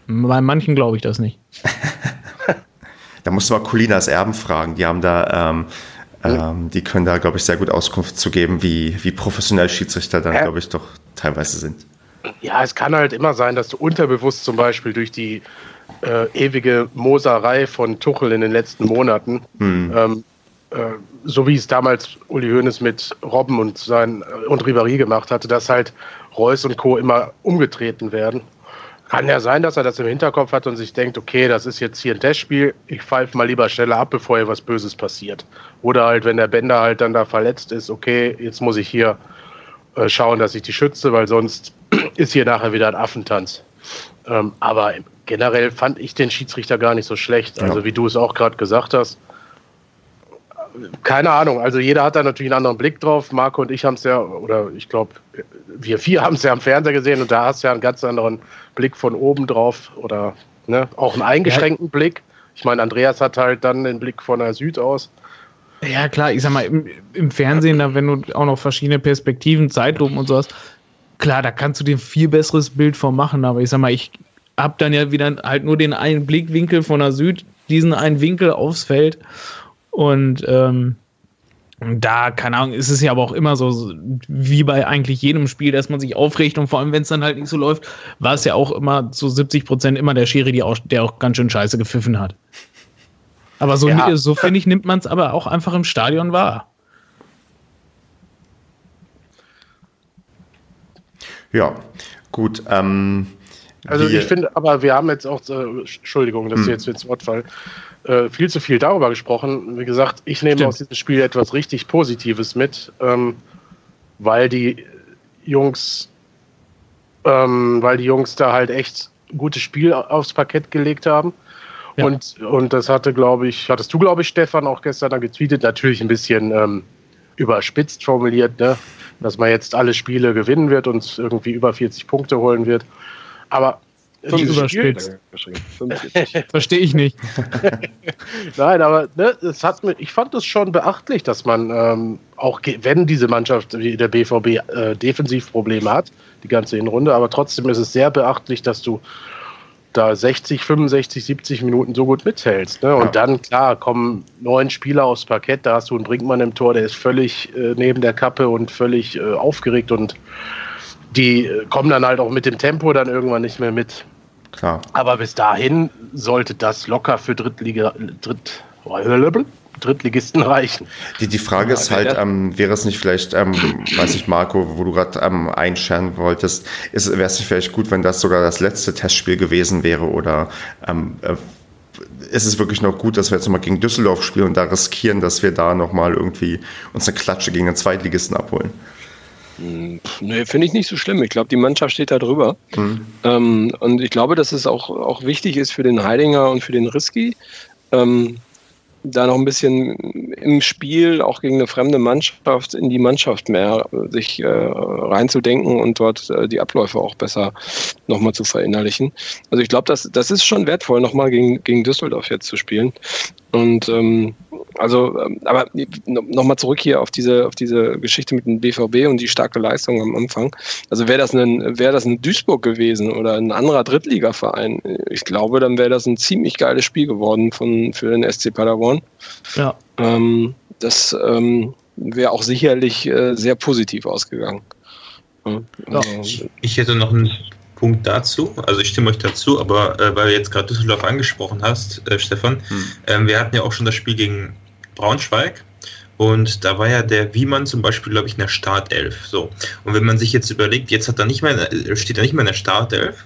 Bei manchen glaube ich das nicht. (laughs) da musst du mal Colinas Erben fragen. Die haben da, ähm, ähm, die können da, glaube ich, sehr gut Auskunft zu geben, wie, wie professionell Schiedsrichter dann, glaube ich, doch teilweise sind. Ja, es kann halt immer sein, dass du unterbewusst zum Beispiel durch die äh, ewige Moserei von Tuchel in den letzten Monaten, mhm. ähm, äh, so wie es damals Uli Hoeneß mit Robben und, sein, und Ribéry gemacht hatte, dass halt Reus und Co. immer umgetreten werden. Kann ja sein, dass er das im Hinterkopf hat und sich denkt, okay, das ist jetzt hier ein Testspiel, ich pfeife mal lieber schneller ab, bevor hier was Böses passiert. Oder halt, wenn der Bänder halt dann da verletzt ist, okay, jetzt muss ich hier äh, schauen, dass ich die schütze, weil sonst (clears throat) ist hier nachher wieder ein Affentanz. Ähm, aber generell fand ich den Schiedsrichter gar nicht so schlecht. Also wie du es auch gerade gesagt hast, keine Ahnung. Also jeder hat da natürlich einen anderen Blick drauf. Marco und ich haben es ja, oder ich glaube, wir vier (laughs) haben es ja am Fernseher gesehen und da hast du ja einen ganz anderen Blick von oben drauf oder ne, auch einen eingeschränkten ja. Blick. Ich meine, Andreas hat halt dann den Blick von der Süd aus. Ja, klar, ich sag mal, im, im Fernsehen, da, wenn du auch noch verschiedene Perspektiven, Zeitlupen und sowas, klar, da kannst du dir ein viel besseres Bild von machen, aber ich sag mal, ich hab dann ja wieder halt nur den einen Blickwinkel von der Süd, diesen einen Winkel aufs Feld und ähm, da, keine Ahnung, ist es ja aber auch immer so, wie bei eigentlich jedem Spiel, dass man sich aufregt und vor allem, wenn es dann halt nicht so läuft, war es ja auch immer zu 70 Prozent immer der Schiri, auch, der auch ganz schön scheiße gepfiffen hat. Aber so, ja. so finde ich, nimmt man es aber auch einfach im Stadion wahr. Ja, gut. Ähm, also ich finde, aber wir haben jetzt auch, äh, Entschuldigung, dass hm. ich jetzt ins Wort fall, äh, viel zu viel darüber gesprochen. Wie gesagt, ich nehme Stimmt. aus diesem Spiel etwas richtig Positives mit, ähm, weil die Jungs, ähm, weil die Jungs da halt echt ein gutes Spiel aufs Parkett gelegt haben. Ja. Und, und das hatte, glaube ich, hattest du, glaube ich, Stefan, auch gestern dann getweetet, natürlich ein bisschen ähm, überspitzt formuliert, ne? dass man jetzt alle Spiele gewinnen wird und irgendwie über 40 Punkte holen wird. Aber überspitzt. (laughs) Verstehe ich nicht. (laughs) Nein, aber ne, es hat mir, ich fand es schon beachtlich, dass man ähm, auch, wenn diese Mannschaft wie der BVB äh, Defensivprobleme hat, die ganze Hinrunde, aber trotzdem ist es sehr beachtlich, dass du da 60, 65, 70 Minuten so gut mithältst. Ne? Und ja. dann, klar, kommen neun Spieler aufs Parkett, da hast du einen Brinkmann im Tor, der ist völlig äh, neben der Kappe und völlig äh, aufgeregt und die äh, kommen dann halt auch mit dem Tempo dann irgendwann nicht mehr mit. Klar. Aber bis dahin sollte das locker für Drittliga, Dritt, Drittligisten reichen. Die, die Frage ist halt, ähm, wäre es nicht vielleicht, ähm, weiß ich, Marco, wo du gerade ähm, einscheren wolltest, wäre es nicht vielleicht gut, wenn das sogar das letzte Testspiel gewesen wäre oder ähm, äh, ist es wirklich noch gut, dass wir jetzt nochmal gegen Düsseldorf spielen und da riskieren, dass wir da nochmal irgendwie uns eine Klatsche gegen den Zweitligisten abholen? Hm, nee, finde ich nicht so schlimm. Ich glaube, die Mannschaft steht da drüber. Mhm. Ähm, und ich glaube, dass es auch, auch wichtig ist für den Heidinger und für den Risky, ähm, da noch ein bisschen im Spiel, auch gegen eine fremde Mannschaft, in die Mannschaft mehr sich äh, reinzudenken und dort äh, die Abläufe auch besser nochmal zu verinnerlichen. Also ich glaube, das, das ist schon wertvoll, nochmal gegen, gegen Düsseldorf jetzt zu spielen. Und ähm, also, ähm, aber nochmal zurück hier auf diese, auf diese Geschichte mit dem BVB und die starke Leistung am Anfang. Also wäre das ein, wäre das ein Duisburg gewesen oder ein anderer Drittligaverein, ich glaube, dann wäre das ein ziemlich geiles Spiel geworden von, für den SC Paderborn. Ja. Ähm, das ähm, wäre auch sicherlich äh, sehr positiv ausgegangen. Ja. Also, ich hätte noch einen Punkt dazu. Also ich stimme euch dazu, aber äh, weil du jetzt gerade Düsseldorf angesprochen hast, äh, Stefan, hm. ähm, wir hatten ja auch schon das Spiel gegen Braunschweig. Und da war ja der Wiemann zum Beispiel, glaube ich, in der Startelf. So. Und wenn man sich jetzt überlegt, jetzt hat er nicht mehr, äh, steht er nicht mehr in der Startelf,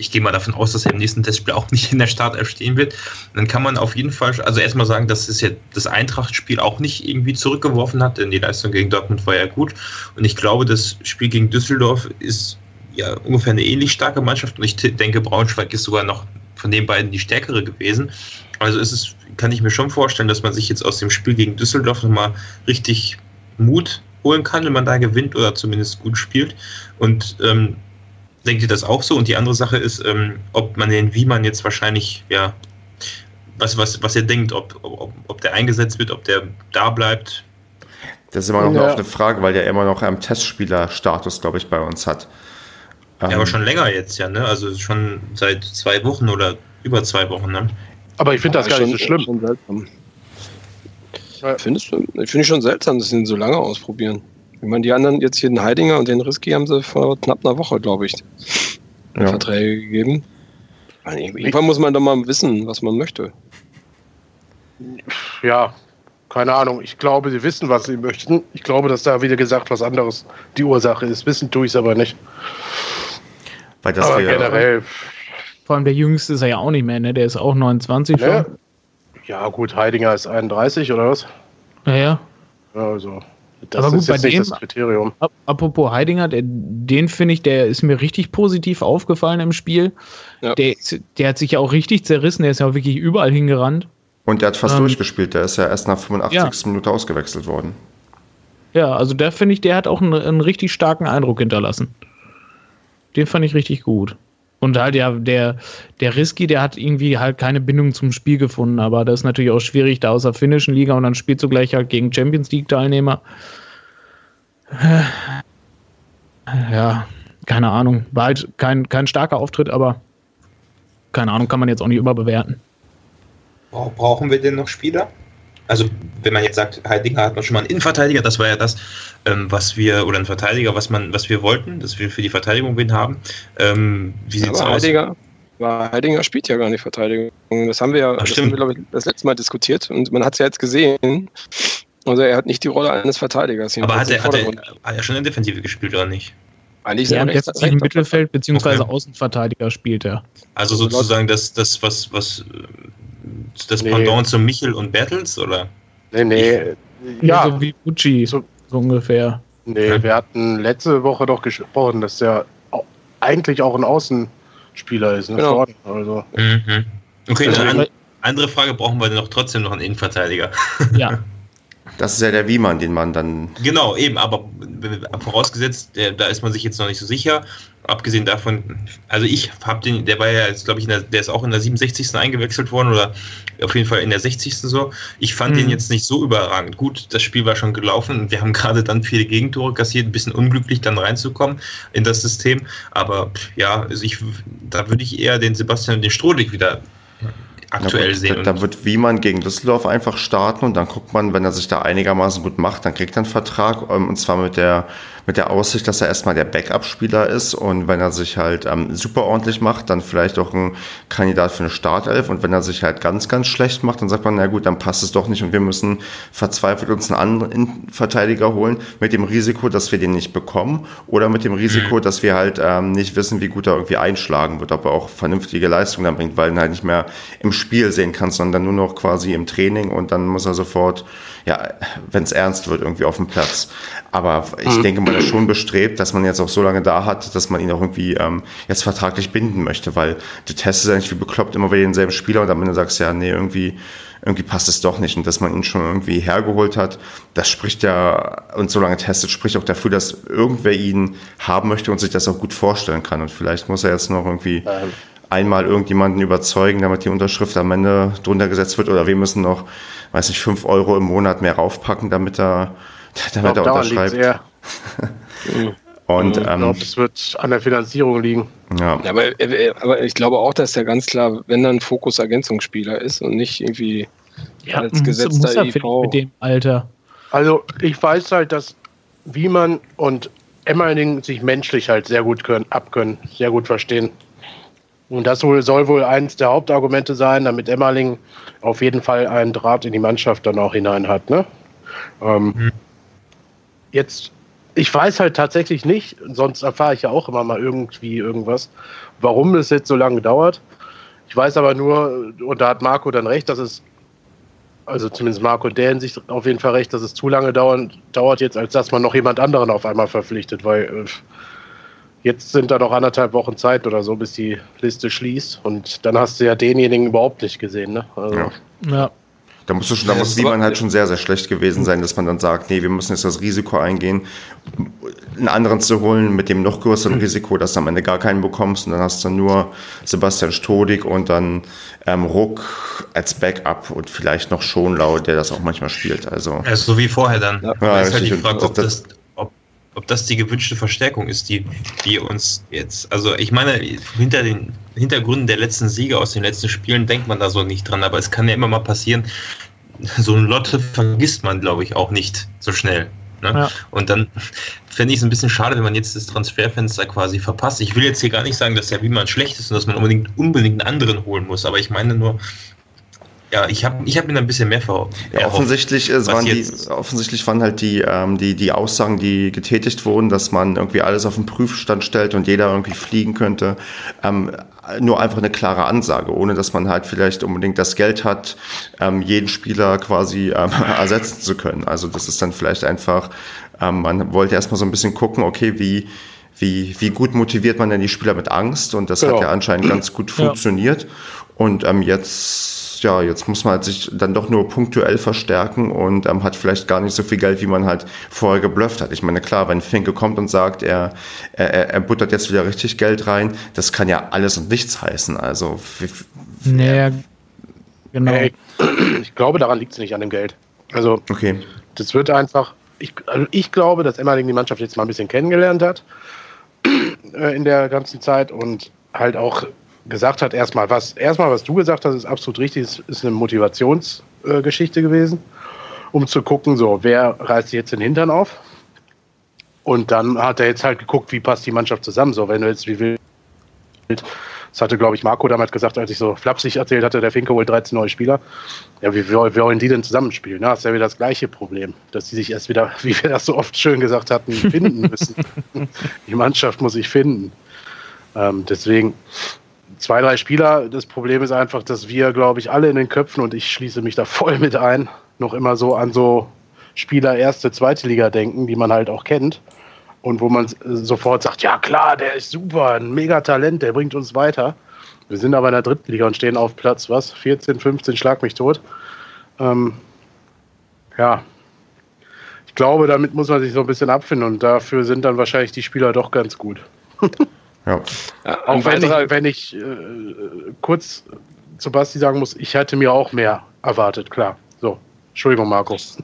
ich gehe mal davon aus, dass er im nächsten Testspiel auch nicht in der Startelf stehen wird, dann kann man auf jeden Fall, also erstmal sagen, dass es ja das Eintracht-Spiel auch nicht irgendwie zurückgeworfen hat, denn die Leistung gegen Dortmund war ja gut. Und ich glaube, das Spiel gegen Düsseldorf ist ja ungefähr eine ähnlich starke Mannschaft und ich denke, Braunschweig ist sogar noch von den beiden die stärkere gewesen. Also ist es, kann ich mir schon vorstellen, dass man sich jetzt aus dem Spiel gegen Düsseldorf nochmal richtig Mut holen kann, wenn man da gewinnt oder zumindest gut spielt. Und ähm, denkt ihr das auch so? Und die andere Sache ist, ähm, ob man den Wiemann jetzt wahrscheinlich, ja, was, was, was ihr denkt, ob, ob, ob der eingesetzt wird, ob der da bleibt. Das ist immer noch ja. eine offene Frage, weil der immer noch einen Testspielerstatus, glaube ich, bei uns hat. Ja, aber ähm, schon länger jetzt, ja, ne? Also schon seit zwei Wochen oder über zwei Wochen, ne? Aber ich finde das gar nicht so schlimm. Schon seltsam. Findest du? Ich finde schon seltsam, dass sie ihn so lange ausprobieren. Ich meine, die anderen, jetzt hier den Heidinger und den Risky haben sie vor knapp einer Woche, glaube ich, ja. Verträge gegeben. Irgendwann muss man doch mal wissen, was man möchte. Ja, keine Ahnung. Ich glaube, sie wissen, was sie möchten. Ich glaube, dass da wieder gesagt was anderes die Ursache ist. Wissen tue ich es aber nicht. Weil das aber generell. Vor allem der Jüngste ist er ja auch nicht mehr, ne? Der ist auch 29 ne? Ja, gut, Heidinger ist 31 oder was? Naja. Ja, also. Das aber gut, ist jetzt bei dem, das Kriterium. Apropos Heidinger, der, den finde ich, der ist mir richtig positiv aufgefallen im Spiel. Ja. Der, der hat sich ja auch richtig zerrissen, der ist ja auch wirklich überall hingerannt. Und der hat fast ähm, durchgespielt. Der ist ja erst nach 85. Ja. Minute ausgewechselt worden. Ja, also der finde ich, der hat auch einen, einen, richtig starken Eindruck hinterlassen. Den fand ich richtig gut. Und halt ja, der, der Risky, der hat irgendwie halt keine Bindung zum Spiel gefunden, aber das ist natürlich auch schwierig, da aus der finnischen Liga und dann spielst du gleich halt gegen Champions League-Teilnehmer. Ja, keine Ahnung. War halt kein, kein starker Auftritt, aber keine Ahnung, kann man jetzt auch nicht überbewerten. Brauchen wir denn noch Spieler? Also, wenn man jetzt sagt, Heidinger hat noch schon mal einen Innenverteidiger, das war ja das, ähm, was wir, oder einen Verteidiger, was man, was wir wollten, dass wir für die Verteidigung wen haben. Ähm, wie sieht's aus? Heidinger, war Heidinger spielt ja gar nicht Verteidigung. Das haben wir ja, Ach, das, haben wir, glaube ich, das letzte Mal diskutiert und man hat es ja jetzt gesehen. Also er hat nicht die Rolle eines Verteidigers. Aber hat er, hat, er, hat er schon in der Defensive gespielt oder nicht? Eigentlich ja, jetzt im Mittelfeld bzw. okay. Außenverteidiger spielt er. Also sozusagen das, das was, was das nee. Pendant zu Michel und Battles, oder? Nee, nee. Ja, so wie Gucci, so, so ungefähr. Nee, ja. wir hatten letzte Woche doch gesprochen, dass der eigentlich auch ein Außenspieler ist, ne? Genau. Also. Mhm. Okay, eine andere Frage, brauchen wir denn noch trotzdem noch einen Innenverteidiger? Ja. (laughs) Das ist ja der Wiemann, den man dann. Genau, eben, aber vorausgesetzt, der, da ist man sich jetzt noch nicht so sicher. Abgesehen davon, also ich habe den, der war ja jetzt, glaube ich, der, der, ist auch in der 67. eingewechselt worden oder auf jeden Fall in der 60. so. Ich fand mhm. den jetzt nicht so überragend. Gut, das Spiel war schon gelaufen und wir haben gerade dann viele Gegentore kassiert, ein bisschen unglücklich dann reinzukommen in das System. Aber ja, also ich, da würde ich eher den Sebastian und den Strohlig wieder aktuell gut, sehen. Da, da wird Wiemann gegen Düsseldorf einfach starten und dann guckt man, wenn er sich da einigermaßen gut macht, dann kriegt er einen Vertrag ähm, und zwar mit der mit der Aussicht, dass er erstmal der Backup-Spieler ist und wenn er sich halt ähm, super ordentlich macht, dann vielleicht auch ein Kandidat für eine Startelf und wenn er sich halt ganz, ganz schlecht macht, dann sagt man, na gut, dann passt es doch nicht und wir müssen verzweifelt uns einen anderen Verteidiger holen mit dem Risiko, dass wir den nicht bekommen oder mit dem Risiko, mhm. dass wir halt ähm, nicht wissen, wie gut er irgendwie einschlagen wird, ob er auch vernünftige Leistungen dann bringt, weil er halt nicht mehr im Spiel sehen kann, sondern nur noch quasi im Training und dann muss er sofort, ja, wenn es ernst wird, irgendwie auf dem Platz. Aber ich mhm. denke er ist schon bestrebt, dass man jetzt auch so lange da hat, dass man ihn auch irgendwie ähm, jetzt vertraglich binden möchte, weil du testest eigentlich wie bekloppt immer wieder denselben Spieler und am Ende sagst du ja, nee, irgendwie, irgendwie passt es doch nicht. Und dass man ihn schon irgendwie hergeholt hat, das spricht ja, und so lange testet, spricht auch dafür, dass irgendwer ihn haben möchte und sich das auch gut vorstellen kann. Und vielleicht muss er jetzt noch irgendwie ähm. Einmal irgendjemanden überzeugen, damit die Unterschrift am Ende drunter gesetzt wird. Oder wir müssen noch, weiß nicht, fünf Euro im Monat mehr raufpacken, damit er (laughs) damit er unterschreibt. (laughs) Und, ich glaube, ähm, das wird an der Finanzierung liegen. Ja. ja aber, äh, aber, ich glaube auch, dass ja ganz klar, wenn dann Fokus Ergänzungsspieler ist und nicht irgendwie ja, als gesetzter muss, muss Mit dem Alter. Also ich weiß halt, dass Wiemann und Emmerling sich menschlich halt sehr gut können, abkönnen, sehr gut verstehen. Und das soll, wohl eines der Hauptargumente sein, damit Emmerling auf jeden Fall einen Draht in die Mannschaft dann auch hinein hat. Ne? Ähm, mhm. Jetzt, ich weiß halt tatsächlich nicht, sonst erfahre ich ja auch immer mal irgendwie irgendwas, warum es jetzt so lange dauert. Ich weiß aber nur, und da hat Marco dann recht, dass es, also zumindest Marco in der Hinsicht auf jeden Fall recht, dass es zu lange dauert, dauert jetzt, als dass man noch jemand anderen auf einmal verpflichtet, weil äh, jetzt sind da noch anderthalb Wochen Zeit oder so, bis die Liste schließt und dann hast du ja denjenigen überhaupt nicht gesehen. Ne? Also, ja. ja. Da muss, schon, da muss Wiemann halt schon sehr, sehr schlecht gewesen sein, dass man dann sagt, nee, wir müssen jetzt das Risiko eingehen, einen anderen zu holen mit dem noch größeren mhm. Risiko, dass du am Ende gar keinen bekommst und dann hast du nur Sebastian Stodig und dann ähm, Ruck als Backup und vielleicht noch Schonlau, der das auch manchmal spielt. Also, ja, so wie vorher dann. Ja, ja ist halt die Frage, ob das, ob das die gewünschte Verstärkung ist, die, die uns jetzt, also ich meine, hinter den Hintergründen der letzten Siege aus den letzten Spielen denkt man da so nicht dran, aber es kann ja immer mal passieren, so ein Lotte vergisst man, glaube ich, auch nicht so schnell. Ne? Ja. Und dann fände ich es ein bisschen schade, wenn man jetzt das Transferfenster quasi verpasst. Ich will jetzt hier gar nicht sagen, dass der Wiemann schlecht ist und dass man unbedingt, unbedingt einen anderen holen muss, aber ich meine nur, ja, ich habe ich hab mir ein bisschen mehr vor. Ja, offensichtlich, äh, waren die, offensichtlich waren halt die, ähm, die, die Aussagen, die getätigt wurden, dass man irgendwie alles auf den Prüfstand stellt und jeder irgendwie fliegen könnte, ähm, nur einfach eine klare Ansage, ohne dass man halt vielleicht unbedingt das Geld hat, ähm, jeden Spieler quasi ähm, (laughs) ersetzen zu können. Also das ist dann vielleicht einfach, ähm, man wollte erstmal so ein bisschen gucken, okay, wie, wie, wie gut motiviert man denn die Spieler mit Angst? Und das genau. hat ja anscheinend ganz gut funktioniert. Ja. Und ähm, jetzt ja, jetzt muss man halt sich dann doch nur punktuell verstärken und ähm, hat vielleicht gar nicht so viel Geld, wie man halt vorher geblufft hat. Ich meine, klar, wenn Finke kommt und sagt, er, er, er buttert jetzt wieder richtig Geld rein, das kann ja alles und nichts heißen. Also, naja, genau. Hey, ich glaube, daran liegt es nicht an dem Geld. Also, okay. das wird einfach, ich, also ich glaube, dass Emmerding die Mannschaft jetzt mal ein bisschen kennengelernt hat äh, in der ganzen Zeit und halt auch gesagt hat, erstmal was, erstmal was du gesagt hast, ist absolut richtig, es ist eine Motivationsgeschichte äh, gewesen, um zu gucken, so, wer reißt jetzt den Hintern auf? Und dann hat er jetzt halt geguckt, wie passt die Mannschaft zusammen. So, wenn du jetzt wie wild, das hatte, glaube ich, Marco damals gesagt, als ich so flapsig erzählt hatte, der Finke holt 13 neue Spieler. Ja, wie, wie wollen die denn zusammenspielen? Na, ist ja wieder das gleiche Problem, dass die sich erst wieder, (laughs) wie wir das so oft schön gesagt hatten, finden müssen. (laughs) die Mannschaft muss sich finden. Ähm, deswegen, zwei, drei Spieler. Das Problem ist einfach, dass wir, glaube ich, alle in den Köpfen, und ich schließe mich da voll mit ein, noch immer so an so Spieler erste, zweite Liga denken, die man halt auch kennt. Und wo man sofort sagt, ja klar, der ist super, ein Megatalent, der bringt uns weiter. Wir sind aber in der dritten Liga und stehen auf Platz, was? 14, 15, schlag mich tot. Ähm, ja, ich glaube, damit muss man sich so ein bisschen abfinden und dafür sind dann wahrscheinlich die Spieler doch ganz gut. (laughs) Ja. Auch wenn ich, wenn ich äh, kurz zu Basti sagen muss, ich hätte mir auch mehr erwartet, klar. So, Entschuldigung, Markus.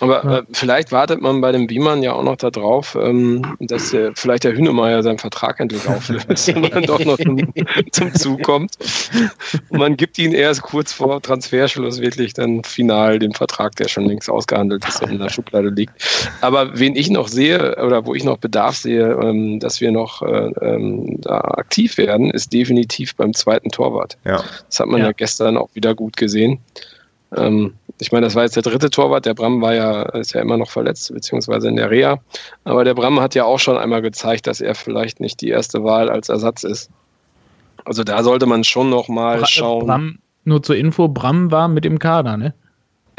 Aber ja. äh, vielleicht wartet man bei dem Beamern ja auch noch darauf, ähm, dass der, vielleicht der Hühnemeier seinen Vertrag endlich auflöst (laughs) und dann doch noch zum, zum Zug kommt. Und man gibt ihn erst kurz vor Transferschluss wirklich dann final den Vertrag, der schon längst ausgehandelt ist und in der Schublade liegt. Aber wen ich noch sehe oder wo ich noch Bedarf sehe, ähm, dass wir noch äh, ähm, da aktiv werden, ist definitiv beim zweiten Torwart. Ja. Das hat man ja, ja gestern auch wieder gut gesehen. Ähm, ich meine, das war jetzt der dritte Torwart. Der Bram war ja, ist ja immer noch verletzt, beziehungsweise in der Reha. Aber der Bram hat ja auch schon einmal gezeigt, dass er vielleicht nicht die erste Wahl als Ersatz ist. Also da sollte man schon noch mal Bra schauen. Bram, nur zur Info, Bram war mit im Kader, ne?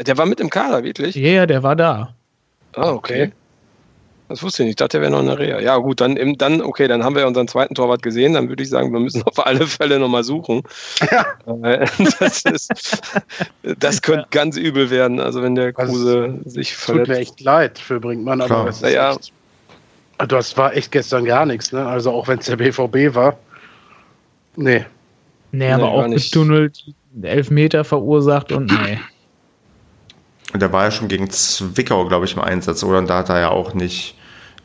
Der war mit im Kader, wirklich? Ja, yeah, der war da. Ah, okay. Das wusste ich nicht. Ich dachte, der wäre noch in der Reha. Ja, gut, dann, dann, okay, dann haben wir unseren zweiten Torwart gesehen. Dann würde ich sagen, wir müssen (laughs) auf alle Fälle nochmal suchen. Ja. Äh, (laughs) das, ist, das könnte ja. ganz übel werden, also wenn der Kruse also, sich verletzt. Tut mir echt leid für Brinkmann, aber das, ja. echt, das war echt gestern gar nichts. Ne? Also auch wenn es der BVB war. Nee. Nee, aber nee, auch getunnelt, elf Meter verursacht und nee. Und der war ja schon gegen Zwickau, glaube ich, im Einsatz, oder? Und da hat er ja auch nicht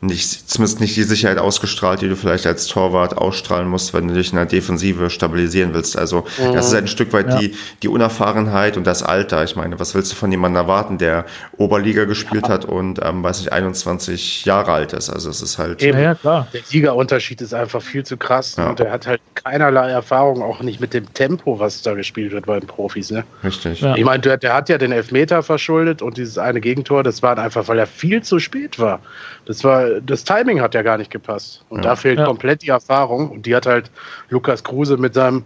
nicht, zumindest nicht die Sicherheit ausgestrahlt, die du vielleicht als Torwart ausstrahlen musst, wenn du dich in der Defensive stabilisieren willst. Also mhm. das ist ein Stück weit ja. die, die Unerfahrenheit und das Alter. Ich meine, was willst du von jemandem erwarten, der Oberliga gespielt ja. hat und, ähm, weiß nicht, 21 Jahre alt ist? Also es ist halt... Eben, ja, klar. Der Siegerunterschied ist einfach viel zu krass ja. und er hat halt keinerlei Erfahrung, auch nicht mit dem Tempo, was da gespielt wird bei den Profis. Ne? Richtig. Ich meine, der, der hat ja den Elfmeter verschuldet und dieses eine Gegentor, das war einfach, weil er viel zu spät war. Das war das Timing hat ja gar nicht gepasst. Und ja. da fehlt ja. komplett die Erfahrung. Und die hat halt Lukas Kruse mit seinem,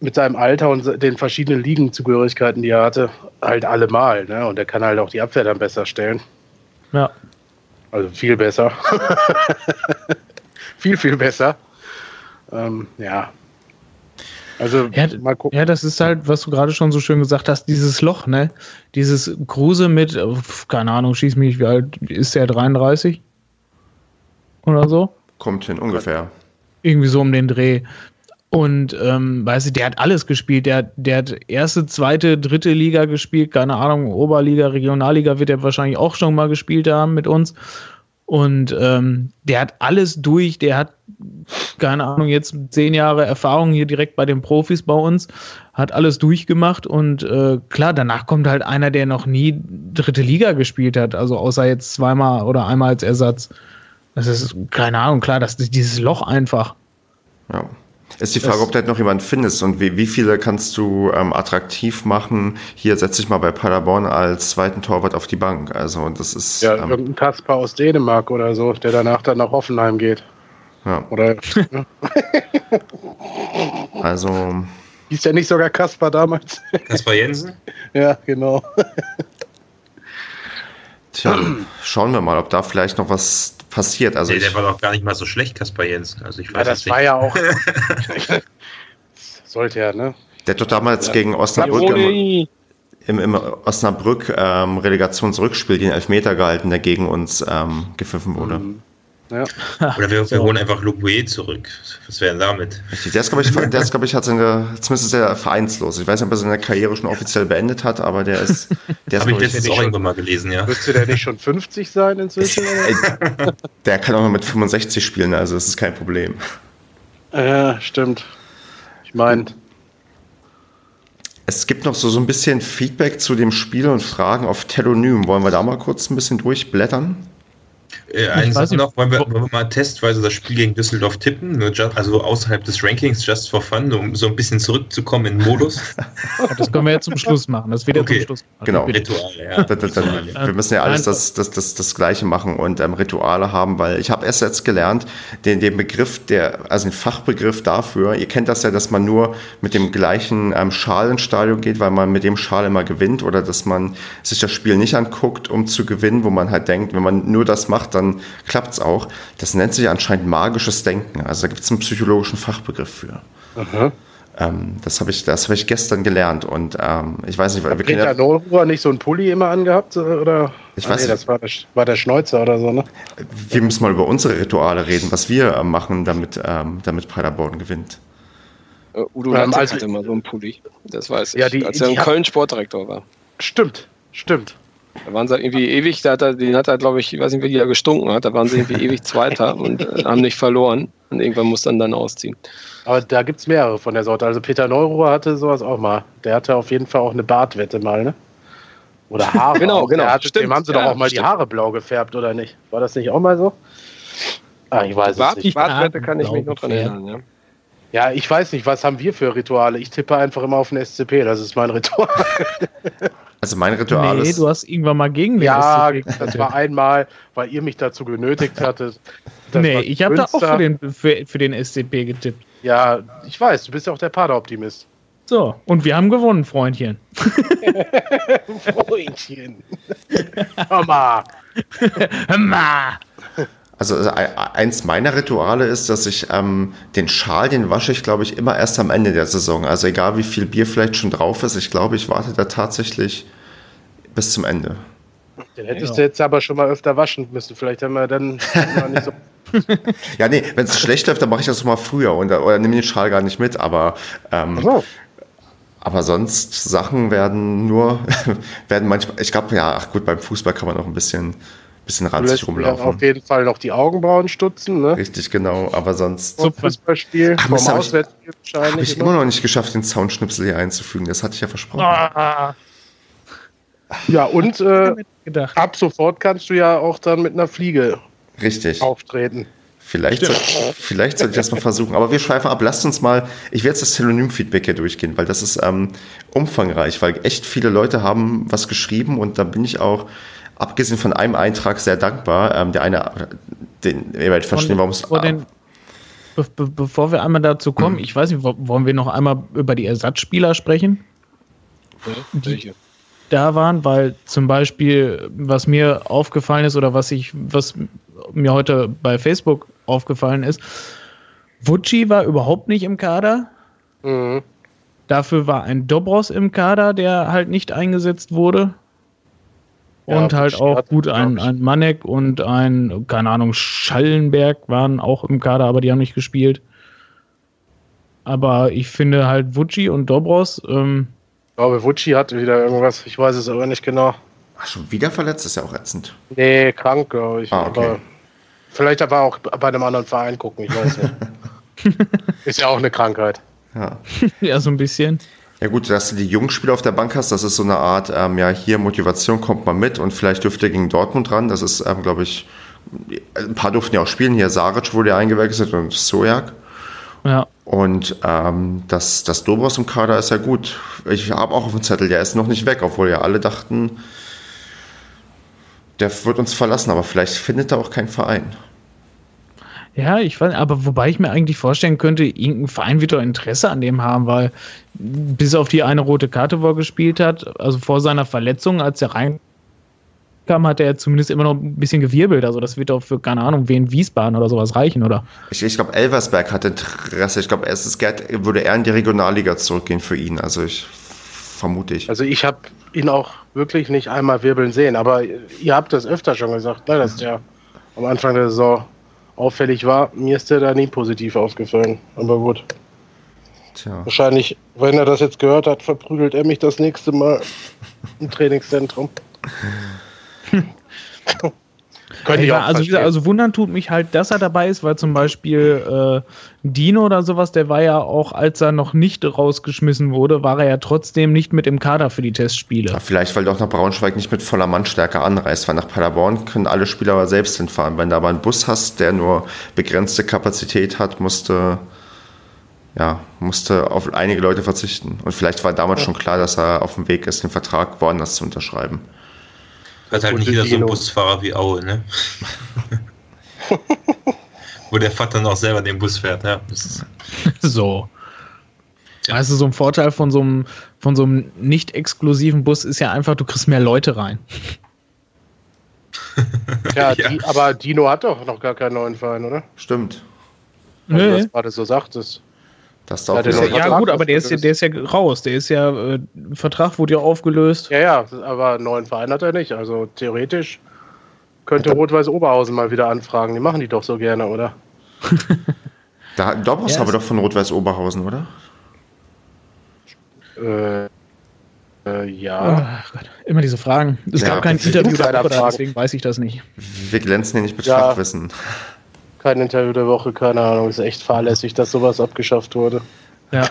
mit seinem Alter und den verschiedenen Ligenzugehörigkeiten, die er hatte, halt allemal. Ne? Und er kann halt auch die Abwehr dann besser stellen. Ja. Also viel besser. (laughs) viel, viel besser. Ähm, ja. Also ja, mal gucken. Ja, das ist halt, was du gerade schon so schön gesagt hast, dieses Loch, ne? Dieses Kruse mit, keine Ahnung, schieß mich, wie alt ist der? 33? oder so. Kommt hin, ungefähr. Irgendwie so um den Dreh. Und ähm, weißt du, der hat alles gespielt. Der, der hat erste, zweite, dritte Liga gespielt, keine Ahnung, Oberliga, Regionalliga wird er wahrscheinlich auch schon mal gespielt haben mit uns. Und ähm, der hat alles durch, der hat, keine Ahnung, jetzt zehn Jahre Erfahrung hier direkt bei den Profis bei uns, hat alles durchgemacht und äh, klar, danach kommt halt einer, der noch nie dritte Liga gespielt hat, also außer jetzt zweimal oder einmal als Ersatz. Das ist, keine Ahnung, klar, das ist dieses Loch einfach. Ja. Ist die Frage, ob du halt noch jemanden findest und wie, wie viele kannst du ähm, attraktiv machen? Hier setze ich mal bei Paderborn als zweiten Torwart auf die Bank. Also das ist. Ja, ähm, irgendein Kasper aus Dänemark oder so, der danach dann nach Hoffenheim geht. Ja. Oder. (laughs) also. Hieß der nicht sogar Kasper damals? Kasper Jensen? (laughs) ja, genau. Tja, schauen wir mal, ob da vielleicht noch was passiert. Also nee, der war doch gar nicht mal so schlecht, Kaspar Jens. Also ich weiß ja, das war ja auch. (laughs) sollte ja, ne? Der hat doch damals ja. gegen Osnabrück im, im, im Osnabrück ähm, Relegationsrückspiel den Elfmeter gehalten, der gegen uns ähm, gepfiffen wurde. Mhm. Ja. (laughs) Oder wir, wir holen einfach Luque zurück. Was wäre denn damit? Der ist, glaube ich, (laughs) der ist, glaube ich, hat seine, zumindest sehr vereinslos. Ich weiß nicht, ob er seine Karriere schon offiziell beendet hat, aber der ist. Der Habe ich letztens auch irgendwann mal gelesen, ja. Müsste der nicht schon 50 sein inzwischen? der kann auch noch mit 65 spielen, also das ist kein Problem. Ja, stimmt. Ich meine. Es gibt noch so, so ein bisschen Feedback zu dem Spiel und Fragen auf Telonym. Wollen wir da mal kurz ein bisschen durchblättern? Äh, eine Sache noch, wollen wir, wollen wir, mal testweise das Spiel gegen Düsseldorf tippen, also außerhalb des Rankings, just for fun, um so ein bisschen zurückzukommen in den Modus. (laughs) das können wir ja zum Schluss machen. Das wird okay. zum Schluss machen. Genau. Rituale, ja. Dann, dann, wir müssen ja alles das, das, das, das Gleiche machen und ähm, Rituale haben, weil ich habe erst jetzt gelernt, den, den Begriff, der, also den Fachbegriff dafür, ihr kennt das ja, dass man nur mit dem gleichen ähm, Schal ins Stadion geht, weil man mit dem Schal immer gewinnt oder dass man sich das Spiel nicht anguckt, um zu gewinnen, wo man halt denkt, wenn man nur das macht, dann klappt es auch. Das nennt sich anscheinend magisches Denken. Also da gibt es einen psychologischen Fachbegriff für. Ähm, das habe ich, hab ich gestern gelernt und ähm, ich weiß nicht, weil wir Peter nicht so ein Pulli immer angehabt oder? Ich ah, weiß nee, das war der, war der Schneuzer oder so, ne? Wir müssen mal über unsere Rituale reden, was wir äh, machen, damit, ähm, damit Paderborn gewinnt. Uh, Udo ähm, also, hatte immer so einen Pulli, das weiß ich, ja, die, als er in Köln Sportdirektor war. Stimmt, stimmt. Da waren sie irgendwie ewig, da hat er, den hat er, glaube ich, ich weiß nicht, wie der gestunken hat, da waren sie irgendwie ewig Zweiter (laughs) und äh, haben nicht verloren. Und irgendwann muss dann dann ausziehen. Aber da gibt es mehrere von der Sorte. Also Peter Neuruhr hatte sowas auch mal. Der hatte auf jeden Fall auch eine Bartwette mal, ne? Oder (laughs) Haare. genau, genau. Hatte, stimmt. Dem haben sie ja, doch auch mal stimmt. die Haare blau gefärbt, oder nicht? War das nicht auch mal so? Ah, ich weiß Bart, es nicht. Bartwette kann ich mich noch dran erinnern, ja. Ja, ich weiß nicht, was haben wir für Rituale? Ich tippe einfach immer auf den SCP, das ist mein Ritual. (laughs) Also mein Ritual nee, ist. du hast irgendwann mal gegen mich. Ja, das war einmal, weil ihr mich dazu genötigt hattet. nee, ich habe da auch für den, für, für den SCP getippt. Ja, ich weiß, du bist ja auch der Pader-Optimist. So, und wir haben gewonnen, Freundchen. (laughs) Freundchen. Hör mal. Hör mal. Also äh, eins meiner Rituale ist, dass ich ähm, den Schal, den wasche ich, glaube ich, immer erst am Ende der Saison. Also egal wie viel Bier vielleicht schon drauf ist, ich glaube, ich warte da tatsächlich bis zum Ende. Den hättest ja. du jetzt aber schon mal öfter waschen müssen. Vielleicht haben wir dann (laughs) nicht so. (laughs) ja, nee, wenn es schlecht läuft, dann mache ich das mal früher und, oder nehme den Schal gar nicht mit. Aber, ähm, so. aber sonst Sachen werden nur, (laughs) werden manchmal, ich glaube, ja, ach gut, beim Fußball kann man auch ein bisschen bisschen ranzig rumlaufen. Auf jeden Fall noch die Augenbrauen stutzen, ne? Richtig, genau, aber sonst. Zum Fußballspiel, vom Auswärtsspiel wahrscheinlich. Habe ich immer noch nicht geschafft, den Soundschnipsel hier einzufügen. Das hatte ich ja versprochen. Ah. Ja, und äh, ab sofort kannst du ja auch dann mit einer Fliege Richtig. auftreten. Vielleicht, soll, vielleicht sollte ich das mal versuchen. Aber wir schweifen ab. Lasst uns mal, ich werde jetzt das Telonym-Feedback hier durchgehen, weil das ist ähm, umfangreich, weil echt viele Leute haben was geschrieben und da bin ich auch abgesehen von einem Eintrag sehr dankbar. Ähm, der eine, den, ihr werdet verstehen, warum es. Be be bevor wir einmal dazu kommen, hm. ich weiß nicht, wollen wir noch einmal über die Ersatzspieler sprechen? die da waren, weil zum Beispiel, was mir aufgefallen ist oder was ich, was mir heute bei Facebook aufgefallen ist, Vucci war überhaupt nicht im Kader. Mhm. Dafür war ein Dobros im Kader, der halt nicht eingesetzt wurde und ja, halt auch gut ein, ein Manek und ein, keine Ahnung, Schallenberg waren auch im Kader, aber die haben nicht gespielt. Aber ich finde halt Vucci und Dobros. Ähm, ich glaube, Vucci hatte wieder irgendwas, ich weiß es aber nicht genau. Ach, schon wieder verletzt? ist ja auch ätzend. Nee, krank, glaube ich. Ah, okay. Aber vielleicht aber auch bei einem anderen Verein gucken, ich weiß nicht. (laughs) ist ja auch eine Krankheit. Ja, (laughs) ja so ein bisschen. Ja gut, dass du die Jungspieler auf der Bank hast, das ist so eine Art, ähm, ja, hier Motivation kommt man mit und vielleicht dürfte er gegen Dortmund ran. Das ist, ähm, glaube ich, ein paar durften ja auch spielen. Hier Saric wurde ja eingewechselt und Sojak. Ja. Und ähm, das, das Dobros im Kader ist ja gut. Ich habe auch auf dem Zettel, der ist noch nicht weg, obwohl ja alle dachten, der wird uns verlassen, aber vielleicht findet er auch keinen Verein. Ja, ich weiß, aber wobei ich mir eigentlich vorstellen könnte, irgendein Verein wird doch Interesse an dem haben, weil bis auf die eine rote Karte, wo er gespielt hat, also vor seiner Verletzung, als er rein kam, hat er zumindest immer noch ein bisschen gewirbelt. Also das wird doch für, keine Ahnung, wen Wiesbaden oder sowas reichen, oder? Ich, ich glaube, Elversberg hat Interesse. Ich glaube, erstes Geld würde eher in die Regionalliga zurückgehen für ihn. Also ich vermute ich. Also ich habe ihn auch wirklich nicht einmal wirbeln sehen, aber ihr habt das öfter schon gesagt, ne, dass der am Anfang der Saison auffällig war. Mir ist der da nie positiv aufgefallen. Aber gut. Tja. Wahrscheinlich, wenn er das jetzt gehört hat, verprügelt er mich das nächste Mal im Trainingszentrum. (laughs) Könnte ich auch also, gesagt, also wundern tut mich halt, dass er dabei ist, weil zum Beispiel äh, Dino oder sowas, der war ja auch, als er noch nicht rausgeschmissen wurde, war er ja trotzdem nicht mit im Kader für die Testspiele. Ja, vielleicht, weil doch nach Braunschweig nicht mit voller Mannstärke anreist, weil nach Paderborn können alle Spieler aber selbst hinfahren. Wenn du aber einen Bus hast, der nur begrenzte Kapazität hat, musste ja, musste auf einige Leute verzichten. Und vielleicht war damals ja. schon klar, dass er auf dem Weg ist, den Vertrag woanders zu unterschreiben. Hat halt nicht jeder so ein Busfahrer wie Aue, ne? (laughs) Wo der Vater noch selber den Bus fährt, ja. (laughs) so. Ja. Weißt du, so ein Vorteil von so einem, von so einem nicht exklusiven Bus ist ja einfach, du kriegst mehr Leute rein. (laughs) ja, ja. Die, aber Dino hat doch noch gar keinen neuen Verein, oder? Stimmt. Also, nee. Was gerade so sagtest. Das ja, ja, ja gut, aber der ist, ja, der ist ja raus. Der ist ja, äh, Vertrag wurde ja aufgelöst. Ja, ja, aber einen neuen Verein hat er nicht. Also theoretisch könnte Rot-Weiß Oberhausen mal wieder anfragen. Die machen die doch so gerne, oder? da, Dobbos ja, aber doch von Rot-Weiß Oberhausen, oder? Äh, äh, ja. Oh Gott, immer diese Fragen. Es ja, gab kein Interview darüber, deswegen weiß ich das nicht. Wir glänzen ja nicht mit ja. Fachwissen kein Interview der Woche, keine Ahnung. Ist echt fahrlässig, dass sowas abgeschafft wurde. Ja.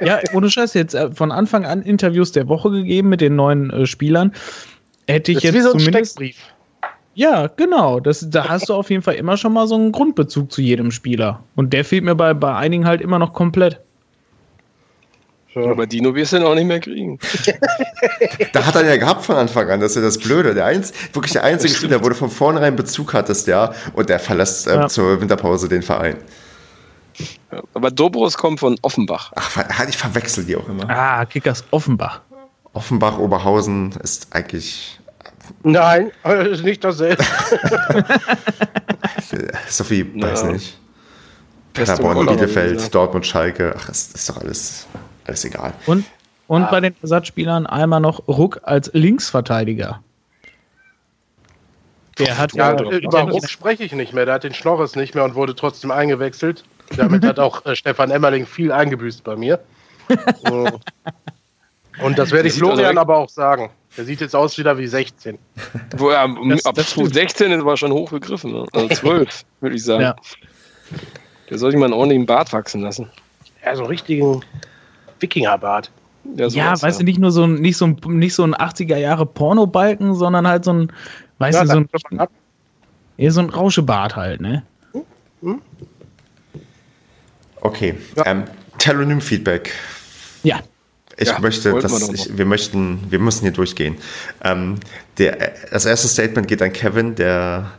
ja, ohne Scheiß, jetzt äh, von Anfang an Interviews der Woche gegeben mit den neuen äh, Spielern. Hätte ich das jetzt wie so ein zumindest. Steckbrief. Ja, genau. Das, da hast du auf jeden Fall immer schon mal so einen Grundbezug zu jedem Spieler. Und der fehlt mir bei, bei einigen halt immer noch komplett. Ja. Aber Dino wirst du auch nicht mehr kriegen. (laughs) da hat er ja gehabt von Anfang an, das ist ja das Blöde. Der einz, wirklich der einzige Spieler, wo du von vornherein Bezug hattest, ja, und der verlässt äh, ja. zur Winterpause den Verein. aber Dobros kommt von Offenbach. Ach, ich verwechsel die auch immer. Ah, Kickers Offenbach. Offenbach, Oberhausen ist eigentlich. Nein, ist nicht dasselbe. (laughs) Sophie, weiß ja. nicht. Paderborn, Bielefeld, Dortmund, Schalke, ach, ist, ist doch alles ist egal. Und, und ah. bei den Ersatzspielern einmal noch Ruck als Linksverteidiger. Der hat ja, ja über Ruck spreche ich nicht mehr. Der hat den Schnorres nicht mehr und wurde trotzdem eingewechselt. Damit hat auch äh, Stefan Emmerling viel eingebüßt bei mir. (laughs) und das werde ich Florian aber auch sagen. Der sieht jetzt aus wieder wie 16. Wo er das, ab das 16 ist aber schon hochgegriffen. Ne? Also 12, (laughs) würde ich sagen. Ja. Der sollte mal einen ordentlichen Bart wachsen lassen. Ja, so einen richtigen Wikingerbart. Ja, ja weißt ja. du, nicht nur so ein, nicht so ein, nicht so ein 80er Jahre Pornobalken, sondern halt so ein, weißt ja, du, so ein, ja, so ein Rauschebart halt, ne? Hm? Okay. Ja. Ähm, Telonym-Feedback. Ja. Ich ja, möchte, dass ich, wir möchten, wir müssen hier durchgehen. Ähm, der, das erste Statement geht an Kevin, der.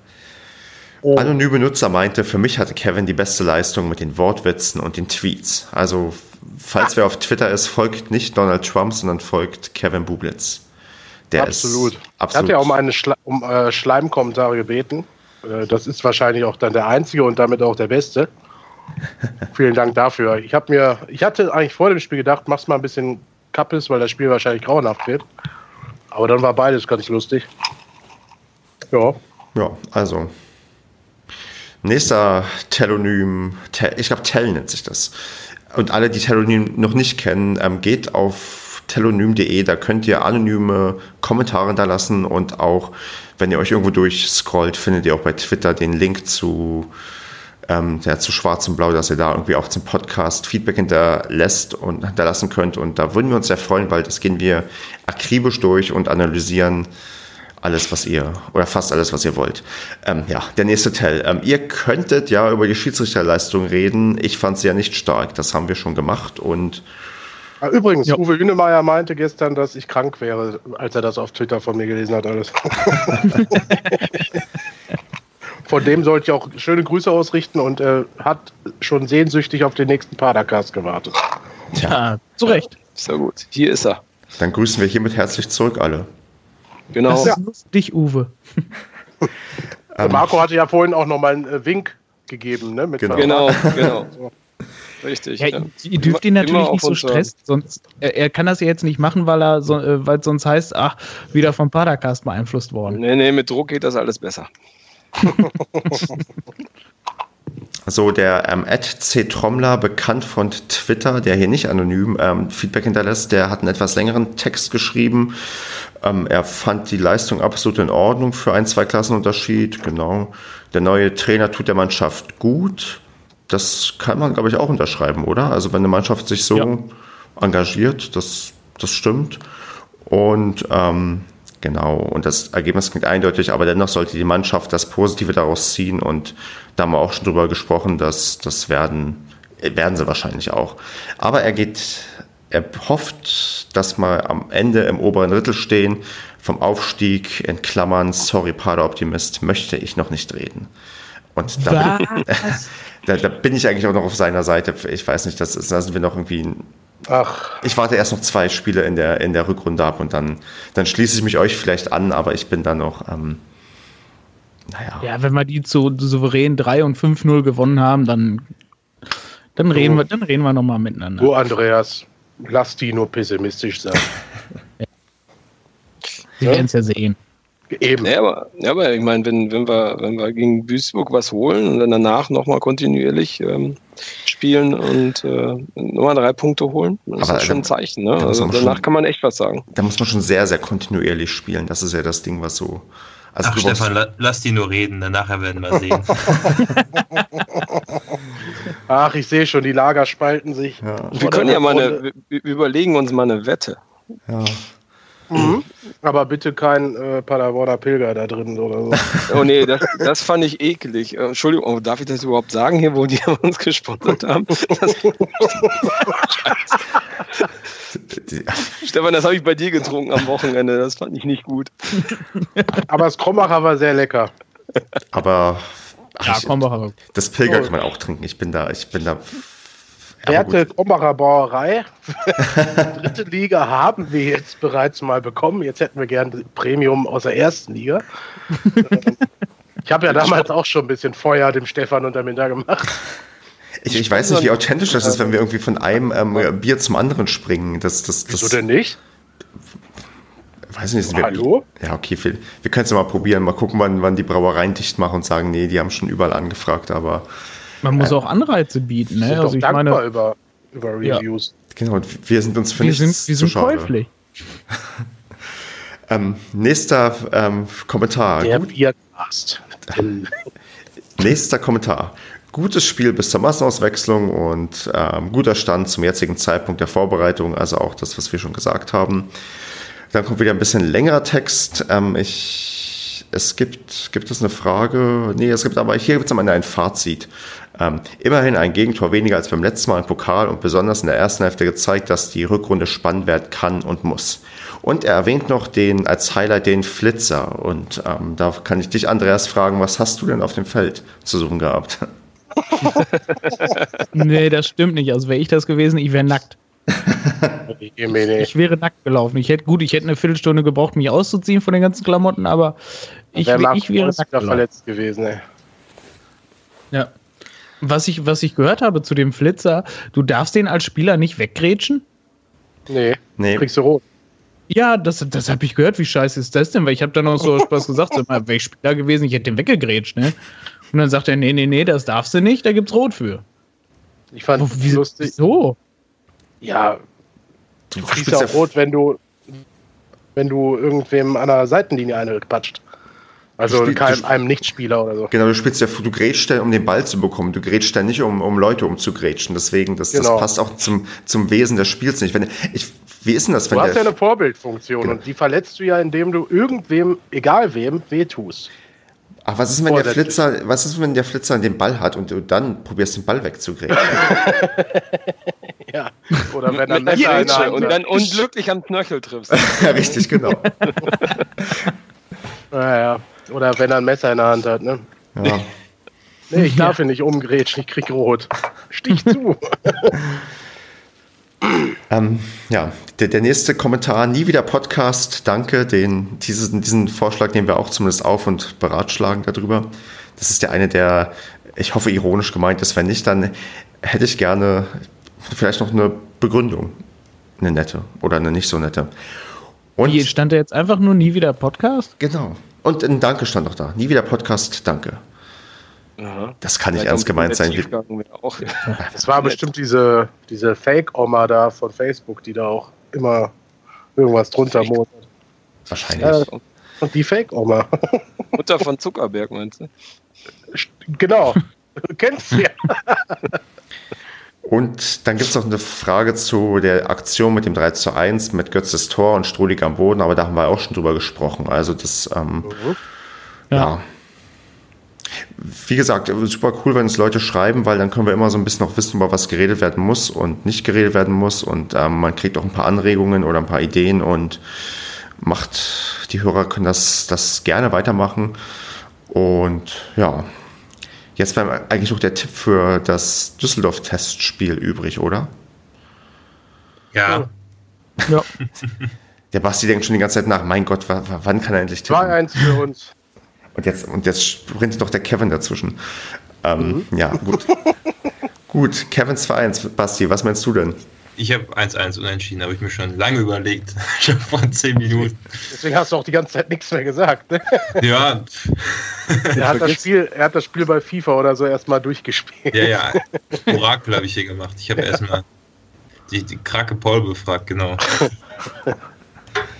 Anonyme Nutzer meinte, für mich hatte Kevin die beste Leistung mit den Wortwitzen und den Tweets. Also falls wer auf Twitter ist, folgt nicht Donald Trump, sondern folgt Kevin Bublitz. Der absolut. ist absolut. Er hat ja um eine Schla um, äh, Schleimkommentare gebeten. Äh, das ist wahrscheinlich auch dann der einzige und damit auch der beste. (laughs) Vielen Dank dafür. Ich habe mir, ich hatte eigentlich vor dem Spiel gedacht, mach's mal ein bisschen Kappes, weil das Spiel wahrscheinlich grauenhaft wird. Aber dann war beides ganz lustig. Ja. Ja, also. Nächster Telonym, ich glaube Tell nennt sich das. Und alle, die Telonym noch nicht kennen, ähm, geht auf telonym.de, da könnt ihr anonyme Kommentare da lassen und auch, wenn ihr euch irgendwo durchscrollt, findet ihr auch bei Twitter den Link zu, ähm, ja, zu Schwarz und Blau, dass ihr da irgendwie auch zum Podcast Feedback hinterlässt und hinterlassen könnt. Und da würden wir uns sehr freuen, weil das gehen wir akribisch durch und analysieren alles, was ihr, oder fast alles, was ihr wollt. Ähm, ja, der nächste Tell. Ähm, ihr könntet ja über die Schiedsrichterleistung reden. Ich fand sie ja nicht stark. Das haben wir schon gemacht und. Ah, übrigens, ja. Uwe Hünemeyer meinte gestern, dass ich krank wäre, als er das auf Twitter von mir gelesen hat, alles. (laughs) von dem sollte ich auch schöne Grüße ausrichten und er äh, hat schon sehnsüchtig auf den nächsten Padercast gewartet. Tja, zu Recht. Ist ja gut. Hier ist er. Dann grüßen wir hiermit herzlich zurück alle. Genau. Das ist dich, Uwe. Ähm, Marco hatte ja vorhin auch noch mal einen äh, Wink gegeben, ne? Mit Genau. Genau, (laughs) genau. Richtig. Ja, ja. ihr dürft ihn natürlich nicht so stressen, sonst er, er kann das ja jetzt nicht machen, weil er so, äh, weil es sonst heißt, ach, wieder vom Padercast beeinflusst worden. Nee, nee, mit Druck geht das alles besser. (laughs) (laughs) So, der ähm. Trommler, bekannt von Twitter, der hier nicht anonym ähm, Feedback hinterlässt, der hat einen etwas längeren Text geschrieben. Ähm, er fand die Leistung absolut in Ordnung für einen Zweiklassenunterschied. Genau. Der neue Trainer tut der Mannschaft gut. Das kann man, glaube ich, auch unterschreiben, oder? Also, wenn eine Mannschaft sich so Ja. engagiert, das, das stimmt. Und ähm, genau, und das Ergebnis klingt eindeutig, aber dennoch sollte die Mannschaft das Positive daraus ziehen und da haben wir auch schon drüber gesprochen, dass das werden, werden sie wahrscheinlich auch. Aber er geht, er hofft, dass wir am Ende im oberen Drittel stehen. Vom Aufstieg in Klammern, sorry, Pader-Optimist, möchte ich noch nicht reden. Und da, Was? (laughs) da, da bin ich eigentlich auch noch auf seiner Seite. Ich weiß nicht, das ist, da sind wir noch irgendwie Ach, ich warte erst noch zwei Spiele in der, in der Rückrunde ab und dann, dann schließe ich mich euch vielleicht an, aber ich bin da noch, ähm, naja. Ja, wenn wir die zu souverän 3 und 5-0 gewonnen haben, dann, dann reden wir, dann reden wir nochmal miteinander. du Andreas, lass die nur pessimistisch sein. (laughs) Wir werden es ja sehen. Eben. Nee, aber, ja, aber ich meine, wenn, wenn, wir, wenn wir gegen Duisburg was holen und dann danach nochmal kontinuierlich ähm, spielen und äh, nochmal drei Punkte holen, ist Aber das schon ein Zeichen. Ne? Also danach schon- kann man echt was sagen. Da muss man schon sehr, sehr kontinuierlich spielen. Das ist ja das Ding, was so. Also Ach, Stefan, la lass die nur reden, dann nachher werden wir sehen. (laughs) Ach, ich sehe schon, die Lager spalten sich. ja, Wir können ja mal eine, wir wir überlegen uns mal eine Wette. ja. Mhm. Aber bitte kein äh, Paderborner Pilger da drin oder so. (laughs) Oh nee, das, das fand ich eklig. Äh, Entschuldigung, oh, darf ich das überhaupt sagen hier, wo die (laughs) uns gesponsert haben? Das, (laughs) Stefan, das habe ich bei dir getrunken am Wochenende. Das fand ich nicht gut. Aber das Krombacher war sehr lecker. Aber ach, Ja, ich, aber. das Pilger Oh. kann man auch trinken. Ich bin da, ich bin da. Werte. Krombacher Brauerei. (laughs) Dritte Liga haben wir jetzt bereits mal bekommen. Jetzt hätten wir gern Premium aus der ersten Liga. (laughs) Ich habe ja damals auch schon ein bisschen Feuer dem Stefan unter mir da gemacht. Ich, ich weiß nicht, wie authentisch das ist, wenn wir irgendwie von einem ähm, Bier zum anderen springen. Das, das, das, Wieso denn nicht? Weiß nicht, wir- Hallo? Ja, okay, wir, wir können es ja mal probieren, mal gucken, wann, wann die Brauereien dicht machen und sagen, nee, die haben schon überall angefragt, aber Man muss auch Anreize bieten. Wir Ne? sind Also doch ich dankbar meine, über, über Ja. Reviews. genau, und wir sind uns für wir nichts sind, wir zu sind käuflich. (laughs) Ähm, nächster ähm, Kommentar. Der Biercast. (laughs) Nächster Kommentar. Gutes Spiel bis zur Massenauswechslung und ähm, guter Stand zum jetzigen Zeitpunkt der Vorbereitung, also auch das, was wir schon gesagt haben. Dann kommt wieder ein bisschen längerer Text. Ähm, ich, es gibt, gibt es eine Frage? Nee, es gibt aber, hier gibt es am Ende ein Fazit. Ähm, immerhin ein Gegentor weniger als beim letzten Mal im Pokal und besonders in der ersten Hälfte gezeigt, dass die Rückrunde spannend werden kann und muss. Und er erwähnt noch den, als Highlight den Flitzer. Und ähm, da kann ich dich, Andreas, fragen, was hast du denn auf dem Feld zu suchen gehabt? (laughs) Nee, das stimmt nicht. Also wäre ich das gewesen, ich wäre nackt. Ich wäre nackt gelaufen. Ich hätte gut, ich hätte eine Viertelstunde gebraucht, mich auszuziehen von den ganzen Klamotten, aber ich, ich wäre nackt gelaufen. verletzt gewesen, ey. Ja. Was ich, was ich gehört habe zu dem Flitzer, du darfst den als Spieler nicht weggrätschen? Nee, Nee, kriegst du rot. Ja, das, das habe ich gehört. Wie scheiße ist das denn? Weil ich habe dann noch so (laughs) Spaß gesagt, so, wäre ich Spieler gewesen, ich hätte den weggegrätscht, ne? Und dann sagt er, nee, nee, nee, das darfst du nicht, da gibt's Rot für. Ich fand wie- lustig. Wieso? Ja, du kriegst ja auch rot, wenn du, wenn du irgendwem an der Seitenlinie eine patscht. Also Du spiel- keinem, du- einem Nichtspieler oder so. Genau, du spielst ja, du grätschst ja, um den Ball zu bekommen. Du grätschst ja nicht, um, um Leute umzugrätschen. Deswegen, das, Genau. das passt auch zum, zum Wesen des Spiels nicht. Wenn, ich, wie ist denn das, wenn Du hast ja eine Vorbildfunktion Genau. und die verletzt du ja, indem du irgendwem, egal wem, wehtust. ach, was ist, wenn der Flitzer, was ist, wenn der Flitzer den Ball hat und du dann probierst, den Ball wegzugrätschen? (laughs) Ja. Oder wenn er Messer und dann unglücklich am Knöchel triffst. (laughs) ja, richtig, genau. (laughs) Naja. Oder wenn er ein Messer in der Hand hat, ne? Ja. Nee, ich (laughs) darf ihn nicht umgrätschen, ich krieg rot. Stich zu. (laughs) Ähm, ja, der, der, nächste Kommentar, nie wieder Podcast, danke. Den, diesen, diesen Vorschlag nehmen wir auch zumindest auf und beratschlagen darüber. Das ist der eine, der, ich hoffe, ironisch gemeint ist. Wenn nicht, dann hätte ich gerne vielleicht noch eine Begründung. Eine nette oder eine nicht so nette. Und Wie, stand da jetzt einfach nur nie wieder Podcast? Genau. Und ein Danke stand auch da. Nie wieder Podcast, danke. Aha. Das kann nicht ernst gemeint sein. (laughs) Das war bestimmt diese, diese Fake-Oma da von Facebook, die da auch immer irgendwas drunter mosert. Wahrscheinlich. Ja, und die Fake-Oma. (laughs) Mutter von Zuckerberg, meinst du? Genau. Du kennst sie ja. (laughs) Und dann gibt es noch eine Frage zu der Aktion mit dem 3 zu 1 mit Götzes Tor und Strohlig am Boden, aber da haben wir auch schon drüber gesprochen. Also das, ähm, ja. ja wie gesagt, super cool, wenn es Leute schreiben, weil dann können wir immer so ein bisschen noch wissen, über was geredet werden muss und nicht geredet werden muss. Und ähm, man kriegt auch ein paar Anregungen oder ein paar Ideen und macht, die Hörer können das, das gerne weitermachen. Und ja, jetzt bleibt eigentlich noch der Tipp für das Düsseldorf-Testspiel übrig, oder? Ja. ja. (laughs) Der Basti denkt schon die ganze Zeit nach, mein Gott, wann kann er endlich tippen? 2-1 für uns. Und jetzt, und jetzt sprintet doch der Kevin dazwischen. Ähm, mhm. Ja, gut. (laughs) gut, Kevin 2-1. Basti, was meinst du denn? Ich habe 1-1 unentschieden, habe ich mir schon lange überlegt. (laughs) Schon vor 10 Minuten. Deswegen hast du auch die ganze Zeit nichts mehr gesagt. Ne? (laughs) Ja. er, hat das Spiel, er hat das Spiel bei FIFA oder so erstmal durchgespielt. Ja, ja. Orakel habe ich hier gemacht. Ich habe ja. erstmal die, die Krake Paul befragt, genau. (laughs)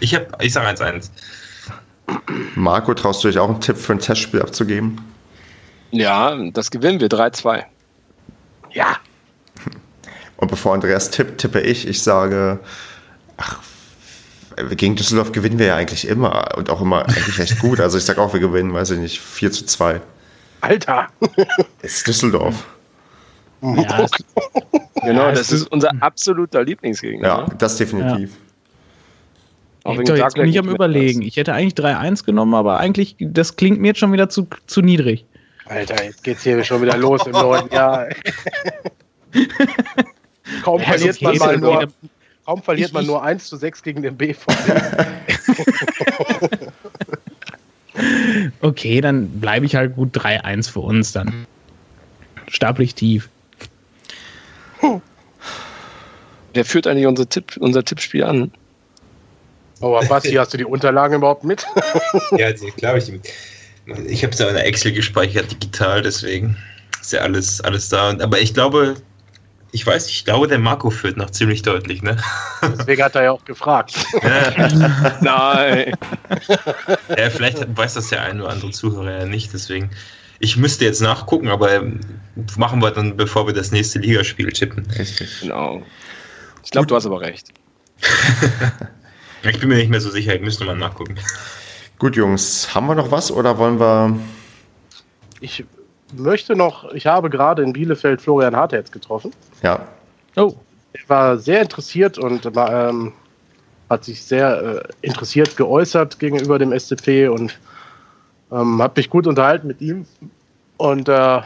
Ich, hab, ich sage 1-1. Marco, traust du dich auch einen Tipp für ein Testspiel abzugeben? Ja, das gewinnen wir 3-2. Ja. Und bevor Andreas tippt, tippe ich. Ich sage, ach, gegen Düsseldorf gewinnen wir ja eigentlich immer und auch immer eigentlich recht gut. Also ich sage auch, wir gewinnen, weiß ich nicht, 4 zu 2. Alter! (laughs) Es ist Düsseldorf. Ja, genau, das ist unser absoluter Lieblingsgegner. Ja, ne? das definitiv. Ja. Hector, jetzt bin ich am überlegen. Ich hätte eigentlich 3-1 genommen, aber eigentlich, das klingt mir jetzt schon wieder zu, zu niedrig. Alter, jetzt geht's hier schon wieder los im neuen Jahr. (laughs) (laughs) kaum verliert man mal nur, kaum verliert ich, man nur 1 zu 6 gegen den BVB. (laughs) okay, dann bleibe ich halt gut 3-1 für uns dann. Stablich tief. Wer führt eigentlich unser, Tipp, unser Tippspiel an? Aber Basti, hast du die Unterlagen überhaupt mit? (laughs) ja, glaube ich. Ich habe es ja in der Excel gespeichert, digital, deswegen ist ja alles, alles da. Aber ich glaube, ich weiß, ich glaube, der Marco führt noch ziemlich deutlich, ne? Deswegen hat er ja auch gefragt. (laughs) Nein. Ja, vielleicht weiß das der ein oder andere Zuhörer ja nicht, deswegen. Ich müsste jetzt nachgucken, aber machen wir dann, bevor wir das nächste Ligaspiel tippen. Richtig. Genau. Ich glaube, du hast aber recht. (laughs) Ich bin mir nicht mehr so sicher, ich müsste mal nachgucken. Gut, Jungs, haben wir noch was oder wollen wir. Ich möchte noch, ich habe gerade in Bielefeld Florian Hartherz getroffen. Ja. Oh. Er war sehr interessiert und ähm, hat sich sehr äh, interessiert geäußert gegenüber dem SCP und ähm, hat mich gut unterhalten mit ihm. Und äh,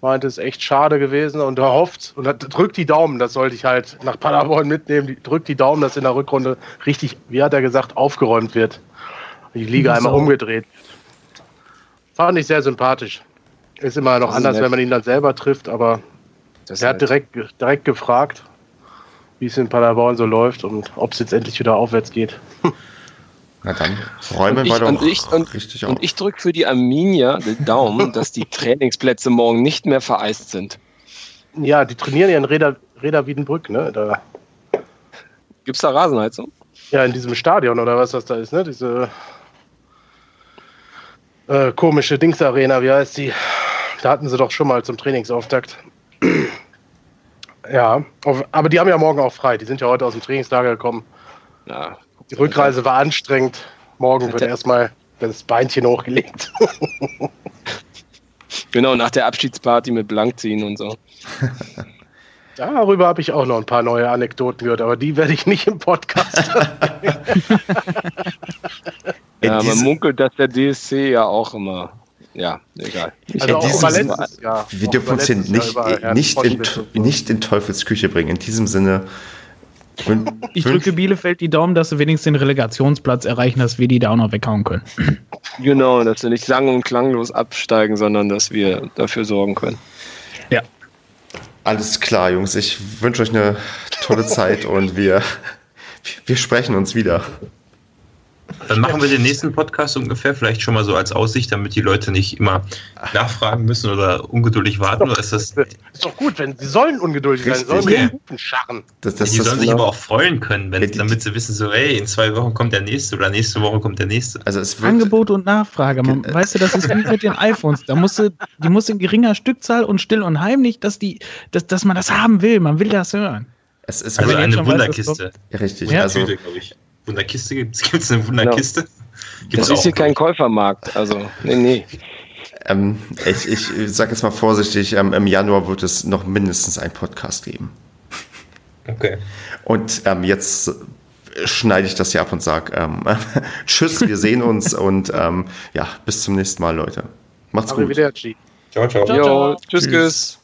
meinte, es ist echt schade gewesen und er hofft und hat, drückt die Daumen, das sollte ich halt nach Paderborn mitnehmen, drückt die Daumen, dass in der Rückrunde richtig, wie hat er gesagt, aufgeräumt wird. Die Liga einmal umgedreht. Fand ich sehr sympathisch. Ist immer noch anders, nett. wenn man ihn dann selber trifft, aber er hat direkt, direkt gefragt, wie es in Paderborn so läuft und ob es jetzt endlich wieder aufwärts geht. (laughs) Na dann, räumen wir doch ich, und, richtig auf. Und ich drücke für die Arminia den Daumen, (laughs) dass die Trainingsplätze morgen nicht mehr vereist sind. Ja, die trainieren ja in Reda, Reda Wiedenbrück, ne? Da. Gibt es da Rasenheizung? Ja, in diesem Stadion oder was das da ist, ne? Diese äh, komische Dingsarena, wie heißt die? Da hatten sie doch schon mal zum Trainingsauftakt. ja, aber die haben ja morgen auch frei. Die sind ja heute aus dem Trainingslager gekommen. Ja, die Rückreise war anstrengend. Morgen wird erstmal das Beinchen hochgelegt. (laughs) genau, nach der Abschiedsparty mit Blankziehen und so. (laughs) Darüber habe ich auch noch ein paar neue Anekdoten gehört, aber die werde ich nicht im Podcast. (laughs) ja, man munkelt, dass der DSC ja auch immer. Ja, egal. Also diesem, letztes Jahr. Wir dürfen uns hier nicht, nicht, in, nicht in Teufels Küche bringen. In diesem Sinne Ich drücke Bielefeld die Daumen, dass sie wenigstens den Relegationsplatz erreichen, dass wir die da auch noch weghauen können. (clears throat) Genau, dass wir nicht sang- und klanglos absteigen, sondern dass wir dafür sorgen können. Ja. Alles klar, Jungs. Ich wünsche euch eine tolle Zeit und wir, wir sprechen uns wieder. Dann machen wir den nächsten Podcast ungefähr vielleicht schon mal so als Aussicht, damit die Leute nicht immer nachfragen müssen oder ungeduldig warten. Oder ist das, Ist doch gut, wenn sie sollen ungeduldig sein, sollen mit Ja. Hupen scharren. Das, das, die das, sollen sich aber auch freuen können, wenn, Ja, die- damit sie wissen, so, hey, in zwei Wochen kommt der nächste oder nächste Woche kommt der nächste. also es wird, Angebot und Nachfrage. Man, weißt du, das ist wie mit den iPhones. Da musst du, die muss in geringer Stückzahl und still und heimlich, dass, die, dass, dass man das haben will. Man will das hören. es, es Also eine schon weiß, Wunderkiste. richtig. Ja, also, Tüte, glaube ich. Wunderkiste gibt es. (laughs) eine Wunderkiste? Gibt's Das ist hier kein Käufermarkt. Also, nee, nee. ähm, ich, ich sage jetzt mal vorsichtig, ähm, im Januar wird es noch mindestens einen Podcast geben. Okay. Und ähm, jetzt schneide ich das hier ab und sage ähm, (laughs) Tschüss, wir sehen uns und ähm, ja, bis zum nächsten Mal, Leute. Macht's gut. Ciao, ciao. Ciao, ciao. tschüss, Tschüss. tschüss.